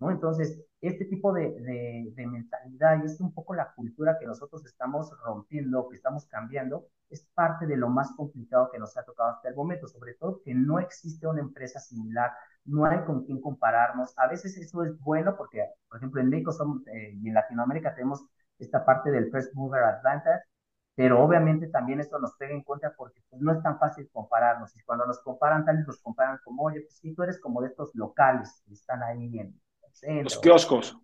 Speaker 1: Entonces, este tipo de, de, mentalidad y es un poco la cultura que nosotros estamos rompiendo, que estamos cambiando, es parte de lo más complicado que nos ha tocado hasta el momento, sobre todo que no existe una empresa similar, no hay con quién compararnos. A veces eso es bueno porque, por ejemplo, en México somos, eh, y en Latinoamérica tenemos esta parte del First Mover Advantage, pero obviamente también esto nos pega en cuenta porque pues, no es tan fácil compararnos. Y cuando nos comparan, tal vez nos comparan como, oye, pues sí, tú eres como de estos locales que están ahí en
Speaker 2: Los kioscos.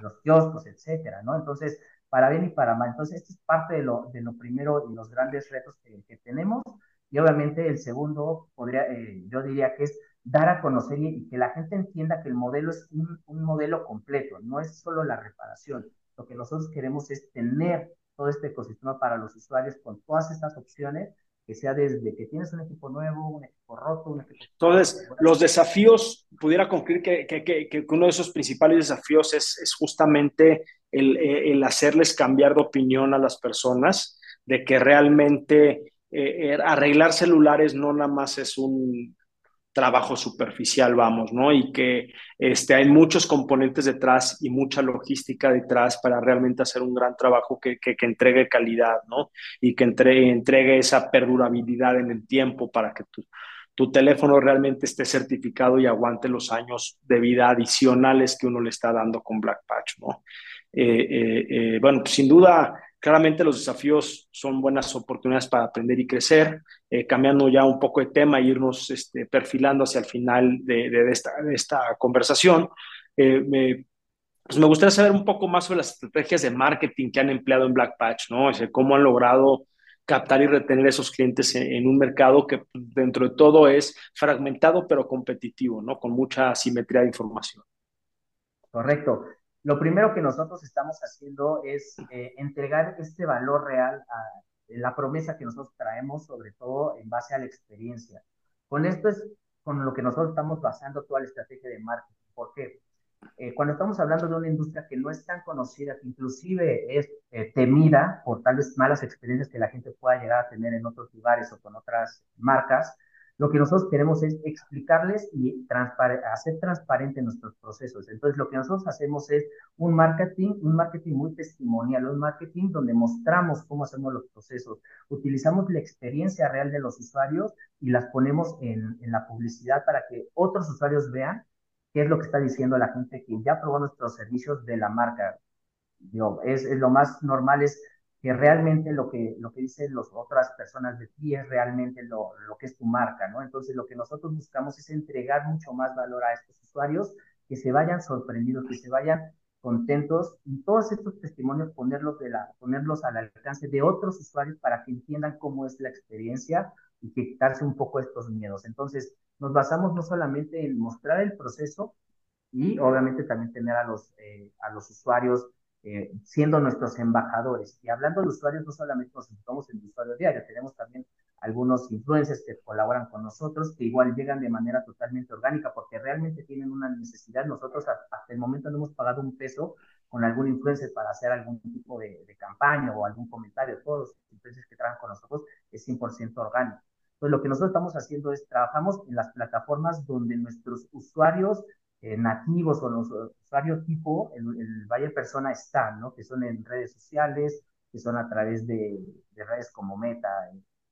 Speaker 1: Los kioscos, etcétera, ¿no? Entonces, para bien y para mal. Entonces, esto es parte de lo, de lo primero y los grandes retos que, que tenemos. Y obviamente el segundo, podría, eh, yo diría que es dar a conocer y, que la gente entienda que el modelo es un, un modelo completo, no es solo la reparación. Lo que nosotros queremos es tener todo este ecosistema para los usuarios con todas estas opciones, que sea desde que tienes un equipo nuevo, un equipo roto, un equipo...
Speaker 2: Entonces, los desafíos, pudiera concluir que, que, que, uno de esos principales desafíos es, es justamente el, el, hacerles cambiar de opinión a las personas, de que realmente eh, eh arreglar celulares no nada más es un trabajo superficial, vamos, ¿no? Y que este, hay muchos componentes detrás y mucha logística detrás para realmente hacer un gran trabajo que, que, entregue calidad, ¿no? Y que entregue esa perdurabilidad en el tiempo para que tu, tu teléfono realmente esté certificado y aguante los años de vida adicionales que uno le está dando con Black Patch, ¿no? Eh, eh, eh, bueno, pues sin duda Claramente los desafíos son buenas oportunidades para aprender y crecer, eh, cambiando ya un poco de tema e irnos este, perfilando hacia el final de, esta, conversación. Eh, me, pues me gustaría saber un poco más sobre las estrategias de marketing que han empleado en Black Patch, ¿no? O sea, cómo han logrado captar y retener esos clientes en, en, un mercado que dentro de todo es fragmentado pero competitivo, ¿no? Con mucha asimetría de información.
Speaker 1: Correcto. Lo primero que nosotros estamos haciendo es eh, entregar este valor real a la promesa que nosotros traemos, sobre todo en base a la experiencia. Con esto es con lo que nosotros estamos basando toda la estrategia de marketing. ¿Por qué? Eh, cuando estamos hablando de una industria que no es tan conocida, que inclusive es eh, temida por tal vez malas experiencias que la gente pueda llegar a tener en otros lugares o con otras marcas, lo que nosotros queremos es explicarles y hacer transparente nuestros procesos. Entonces, lo que nosotros hacemos es un marketing, un marketing muy testimonial, un marketing donde mostramos cómo hacemos los procesos. Utilizamos la experiencia real de los usuarios y las ponemos en, en la publicidad para que otros usuarios vean qué es lo que está diciendo la gente que ya probó nuestros servicios de la marca. Digo, es, es lo más normal es que realmente lo que, lo que dicen las otras personas de ti es realmente lo, lo que es tu marca, ¿no? Entonces lo que nosotros buscamos es entregar mucho más valor a estos usuarios, que se vayan sorprendidos, que se vayan contentos y todos estos testimonios ponerlos, de la, ponerlos al alcance de otros usuarios para que entiendan cómo es la experiencia y quitarse un poco estos miedos. Entonces, nos basamos no solamente en mostrar el proceso y obviamente también tener a los, eh, a los usuarios eh, siendo nuestros embajadores. Y hablando de usuarios, no solamente nos enfocamos en el usuario diario, tenemos también algunos influencers que colaboran con nosotros, que igual llegan de manera totalmente orgánica, porque realmente tienen una necesidad. Nosotros hasta el momento no hemos pagado un peso con algún influencer para hacer algún tipo de, de campaña o algún comentario. Todos los influencers que trabajan con nosotros es 100% orgánico. Entonces, lo que nosotros estamos haciendo es, trabajamos en las plataformas donde nuestros usuarios eh, nativos o los usuarios tipo, el, el buyer persona están, ¿no? Que son en redes sociales, que son a través de, de redes como Meta,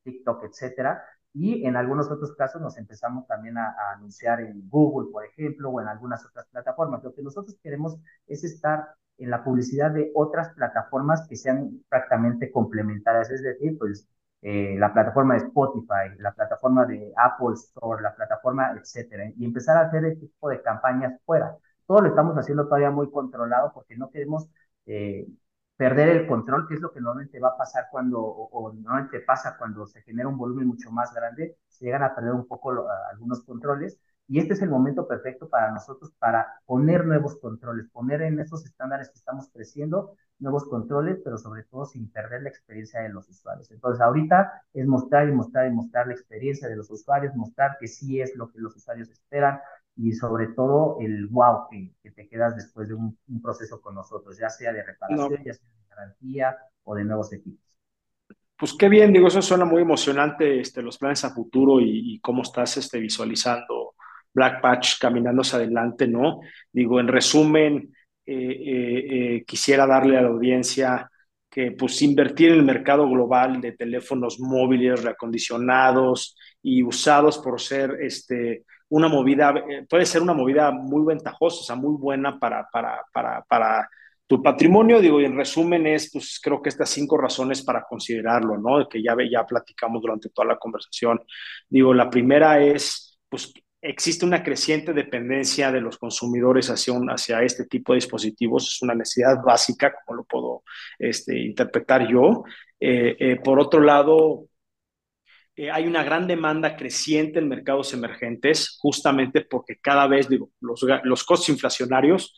Speaker 1: TikTok, etcétera. Y en algunos otros casos nos empezamos también a, a, anunciar en Google, por ejemplo, o en algunas otras plataformas. Lo que nosotros queremos es estar en la publicidad de otras plataformas que sean prácticamente complementarias, es decir, pues eh, la plataforma de Spotify, la plataforma de Apple Store, la plataforma, etcétera, y empezar a hacer este tipo de campañas fuera. Todo lo estamos haciendo todavía muy controlado porque no queremos eh, perder el control, que es lo que normalmente va a pasar cuando, o, o, normalmente pasa cuando se genera un volumen mucho más grande, se llegan a perder un poco algunos controles, Y este es el momento perfecto para nosotros para poner nuevos controles, poner en esos estándares que estamos creciendo nuevos controles, pero sobre todo sin perder la experiencia de los usuarios. Entonces, ahorita es mostrar y mostrar y mostrar la experiencia de los usuarios, mostrar que sí es lo que los usuarios esperan y sobre todo el wow que, te quedas después de un, proceso con nosotros, ya sea de reparación, ya sea de garantía o de nuevos equipos.
Speaker 2: Pues qué bien, digo, eso suena muy emocionante, este, los planes a futuro y, cómo estás este, visualizando Black Patch caminando hacia adelante, ¿no? Digo, en resumen, eh, eh, eh, quisiera darle a la audiencia que pues invertir en el mercado global de teléfonos móviles reacondicionados y usados por ser este, una movida, puede ser una movida muy ventajosa, o sea, muy buena para, para, para, para tu patrimonio, digo, y en resumen es, pues creo que estas cinco razones para considerarlo, ¿no? Que ya, ya platicamos durante toda la conversación. Digo, la primera es, pues existe una creciente dependencia de los consumidores hacia, hacia este tipo de dispositivos, es una necesidad básica, como lo puedo este, interpretar yo. Eh, eh, por otro lado, eh, hay una gran demanda creciente en mercados emergentes, justamente porque cada vez digo, los, los costos inflacionarios,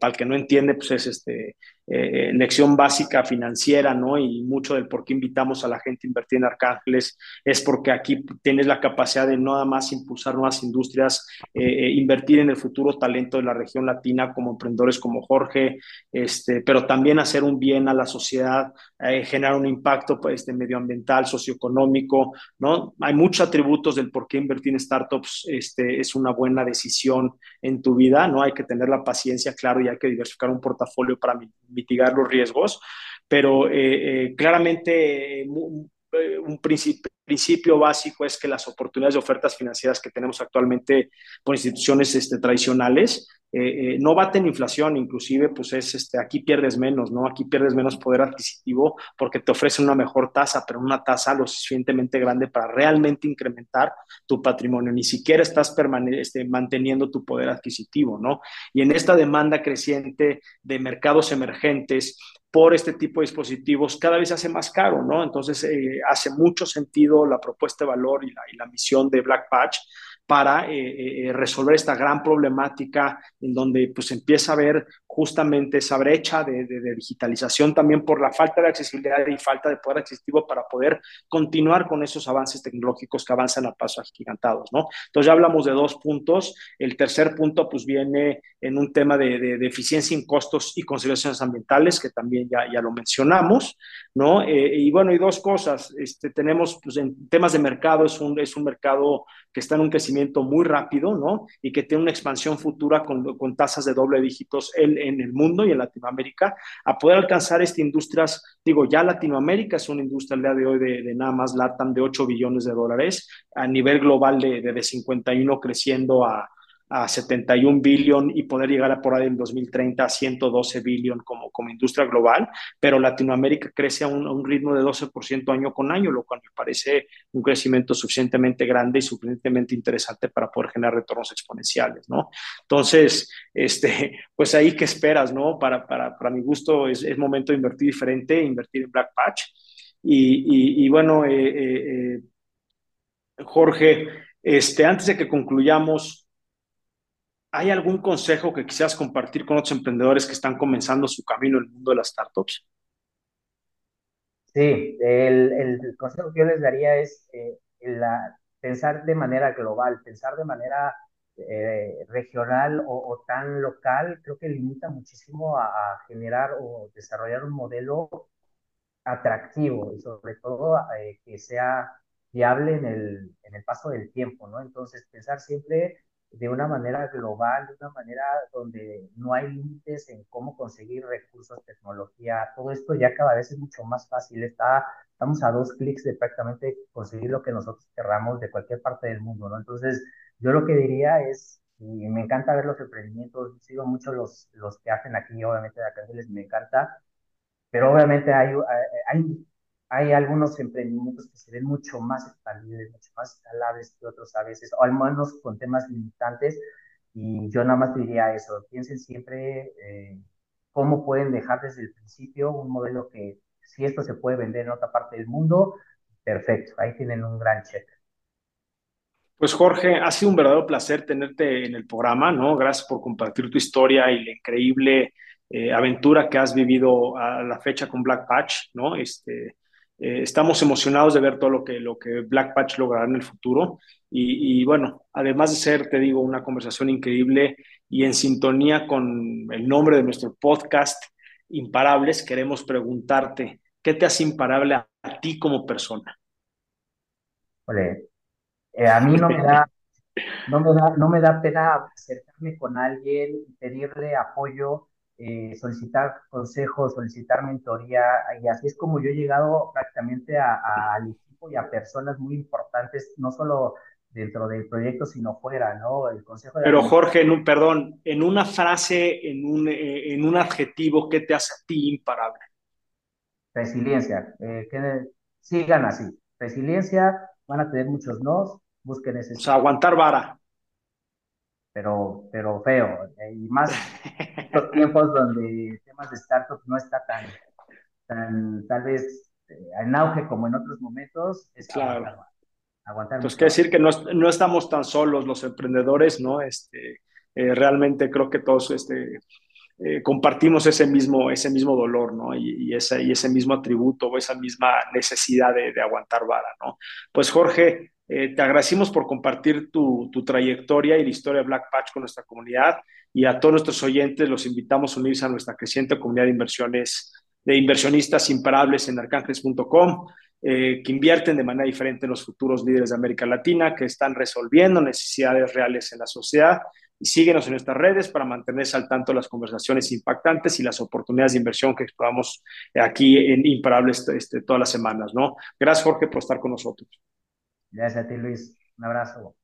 Speaker 2: para el que no entiende, pues es este, eh, lección básica financiera, ¿no? Y mucho del por qué invitamos a la gente a invertir en Arcángeles es porque aquí tienes la capacidad de nada más impulsar nuevas industrias, eh, eh, invertir en el futuro talento de la región latina como emprendedores como Jorge, este, pero también hacer un bien a la sociedad, generar un impacto pues, este, medioambiental, socioeconómico, ¿no? Hay muchos atributos del por qué invertir en startups este, es una buena decisión en tu vida, ¿no? Hay que tener la paciencia, claro, y hay que diversificar un portafolio para mitigar los riesgos, pero eh, eh, claramente eh, un principio, principio, básico es que las oportunidades de ofertas financieras que tenemos actualmente por instituciones este, tradicionales eh, eh, no baten inflación, inclusive, pues es, este, aquí pierdes menos, ¿no? Aquí pierdes menos poder adquisitivo porque te ofrecen una mejor tasa, pero una tasa lo suficientemente grande para realmente incrementar tu patrimonio. Ni siquiera estás este, manteniendo tu poder adquisitivo, ¿no? Y en esta demanda creciente de mercados emergentes, por este tipo de dispositivos cada vez hace más caro, ¿no? Entonces eh, hace mucho sentido la propuesta de valor y la misión de Black Patch para eh, eh, resolver esta gran problemática en donde pues empieza a haber justamente esa brecha de, digitalización también por la falta de accesibilidad y falta de poder adquisitivo para poder continuar con esos avances tecnológicos que avanzan a pasos agigantados, ¿no? Entonces ya hablamos de dos puntos. El tercer punto pues viene en un tema de, eficiencia en costos y consideraciones ambientales, que también ya, ya lo mencionamos, ¿no? Eh, y bueno, y dos cosas. Este, tenemos pues en temas de mercado, es un, es un mercado que está en un crecimiento muy rápido, ¿no? Y que tiene una expansión futura con, con tasas de doble dígitos en, en, el mundo y en Latinoamérica, a poder alcanzar esta industria, digo, ya Latinoamérica es una industria al día de hoy de, de nada más LATAM de 8 billones de dólares, a nivel global de, de, de 51 creciendo a, a 71 billón y poder llegar a por ahí en 2030 a 112 billón como, como industria global, pero Latinoamérica crece a un, ritmo de 12% año con año, lo cual me parece un crecimiento suficientemente grande y suficientemente interesante para poder generar retornos exponenciales, ¿no? Entonces, este, pues ahí qué esperas, ¿no? Para, para, para mi gusto es, es, momento de invertir diferente, invertir en Black Patch. Y, y, bueno, eh, eh, eh, Jorge, este, antes de que concluyamos, ¿Hay algún consejo que quisieras compartir con otros emprendedores que están comenzando su camino en el mundo de las startups?
Speaker 1: Sí, el, consejo que yo les daría es eh, pensar de manera global, pensar de manera eh, regional o, tan local, creo que limita muchísimo a, generar o desarrollar un modelo atractivo y sobre todo eh, que sea viable en el, en el paso del tiempo, ¿no? Entonces, pensar siempre de una manera global, de una manera donde no hay límites en cómo conseguir recursos, tecnología, todo esto ya cada vez es mucho más fácil. Está, estamos a dos clics de prácticamente conseguir lo que nosotros querramos de cualquier parte del mundo, ¿no? Entonces, yo lo que diría es, y me encanta ver los emprendimientos, sigo mucho los, los que hacen aquí, obviamente de acá les me encanta, pero obviamente hay, hay hay algunos emprendimientos que se ven mucho más expandibles, mucho más escalables que otros a veces, o al menos con temas limitantes. Y yo nada más diría eso, piensen siempre eh, cómo pueden dejar desde el principio un modelo que si esto se puede vender en otra parte del mundo, perfecto, ahí tienen un gran check.
Speaker 2: Pues Jorge, ha sido un verdadero placer tenerte en el programa, ¿no? Gracias por compartir tu historia y la increíble eh, aventura que has vivido a la fecha con Black Patch, ¿no? Este, eh, estamos emocionados de ver todo lo que, lo que Black Patch logrará en el futuro. Y, y, bueno, además de ser, te digo, una conversación increíble y en sintonía con el nombre de nuestro podcast, Imparables, queremos preguntarte, ¿qué te hace imparable a, a ti como persona?
Speaker 1: Ole, eh, a mí no me da, (laughs) no me da, no me da pena acercarme con alguien, pedirle apoyo, eh, solicitar consejos, solicitar mentoría, y así es como yo he llegado prácticamente al equipo y a personas muy importantes, no solo dentro del proyecto, sino fuera, ¿no? El consejo de
Speaker 2: Pero Jorge, en un, perdón, en una frase, en un, eh, en un adjetivo, ¿qué te hace a ti imparable?
Speaker 1: Resiliencia, eh, que sigan así. Resiliencia, van a tener muchos nos, busquen ese...
Speaker 2: O sea, aguantar vara.
Speaker 1: Pero, pero feo. eh, Y más en estos (laughs) tiempos donde temas de startups no está tan, tan tal vez eh, en auge como en otros momentos, es
Speaker 2: Claro.
Speaker 1: aguantar, aguantar
Speaker 2: Entonces, quiere decir que no, no estamos tan solos los emprendedores, ¿no? Este, eh, realmente creo que todos este, eh, compartimos ese mismo, ese mismo dolor, ¿no? Y, y ese, y ese mismo atributo o esa misma necesidad de, de aguantar vara, ¿no? Pues Jorge, eh, te agradecimos por compartir tu, tu trayectoria y la historia de Black Patch con nuestra comunidad y a todos nuestros oyentes los invitamos a unirse a nuestra creciente comunidad de inversiones, de inversionistas imparables en arcángeles.com eh, que invierten de manera diferente en los futuros líderes de América Latina, que están resolviendo necesidades reales en la sociedad. Y síguenos en nuestras redes para mantenerse al tanto de las conversaciones impactantes y las oportunidades de inversión que exploramos aquí en Imparables este, todas las semanas, ¿no? Gracias, Jorge, por estar con nosotros.
Speaker 1: Gracias a ti, Luis. Un abrazo.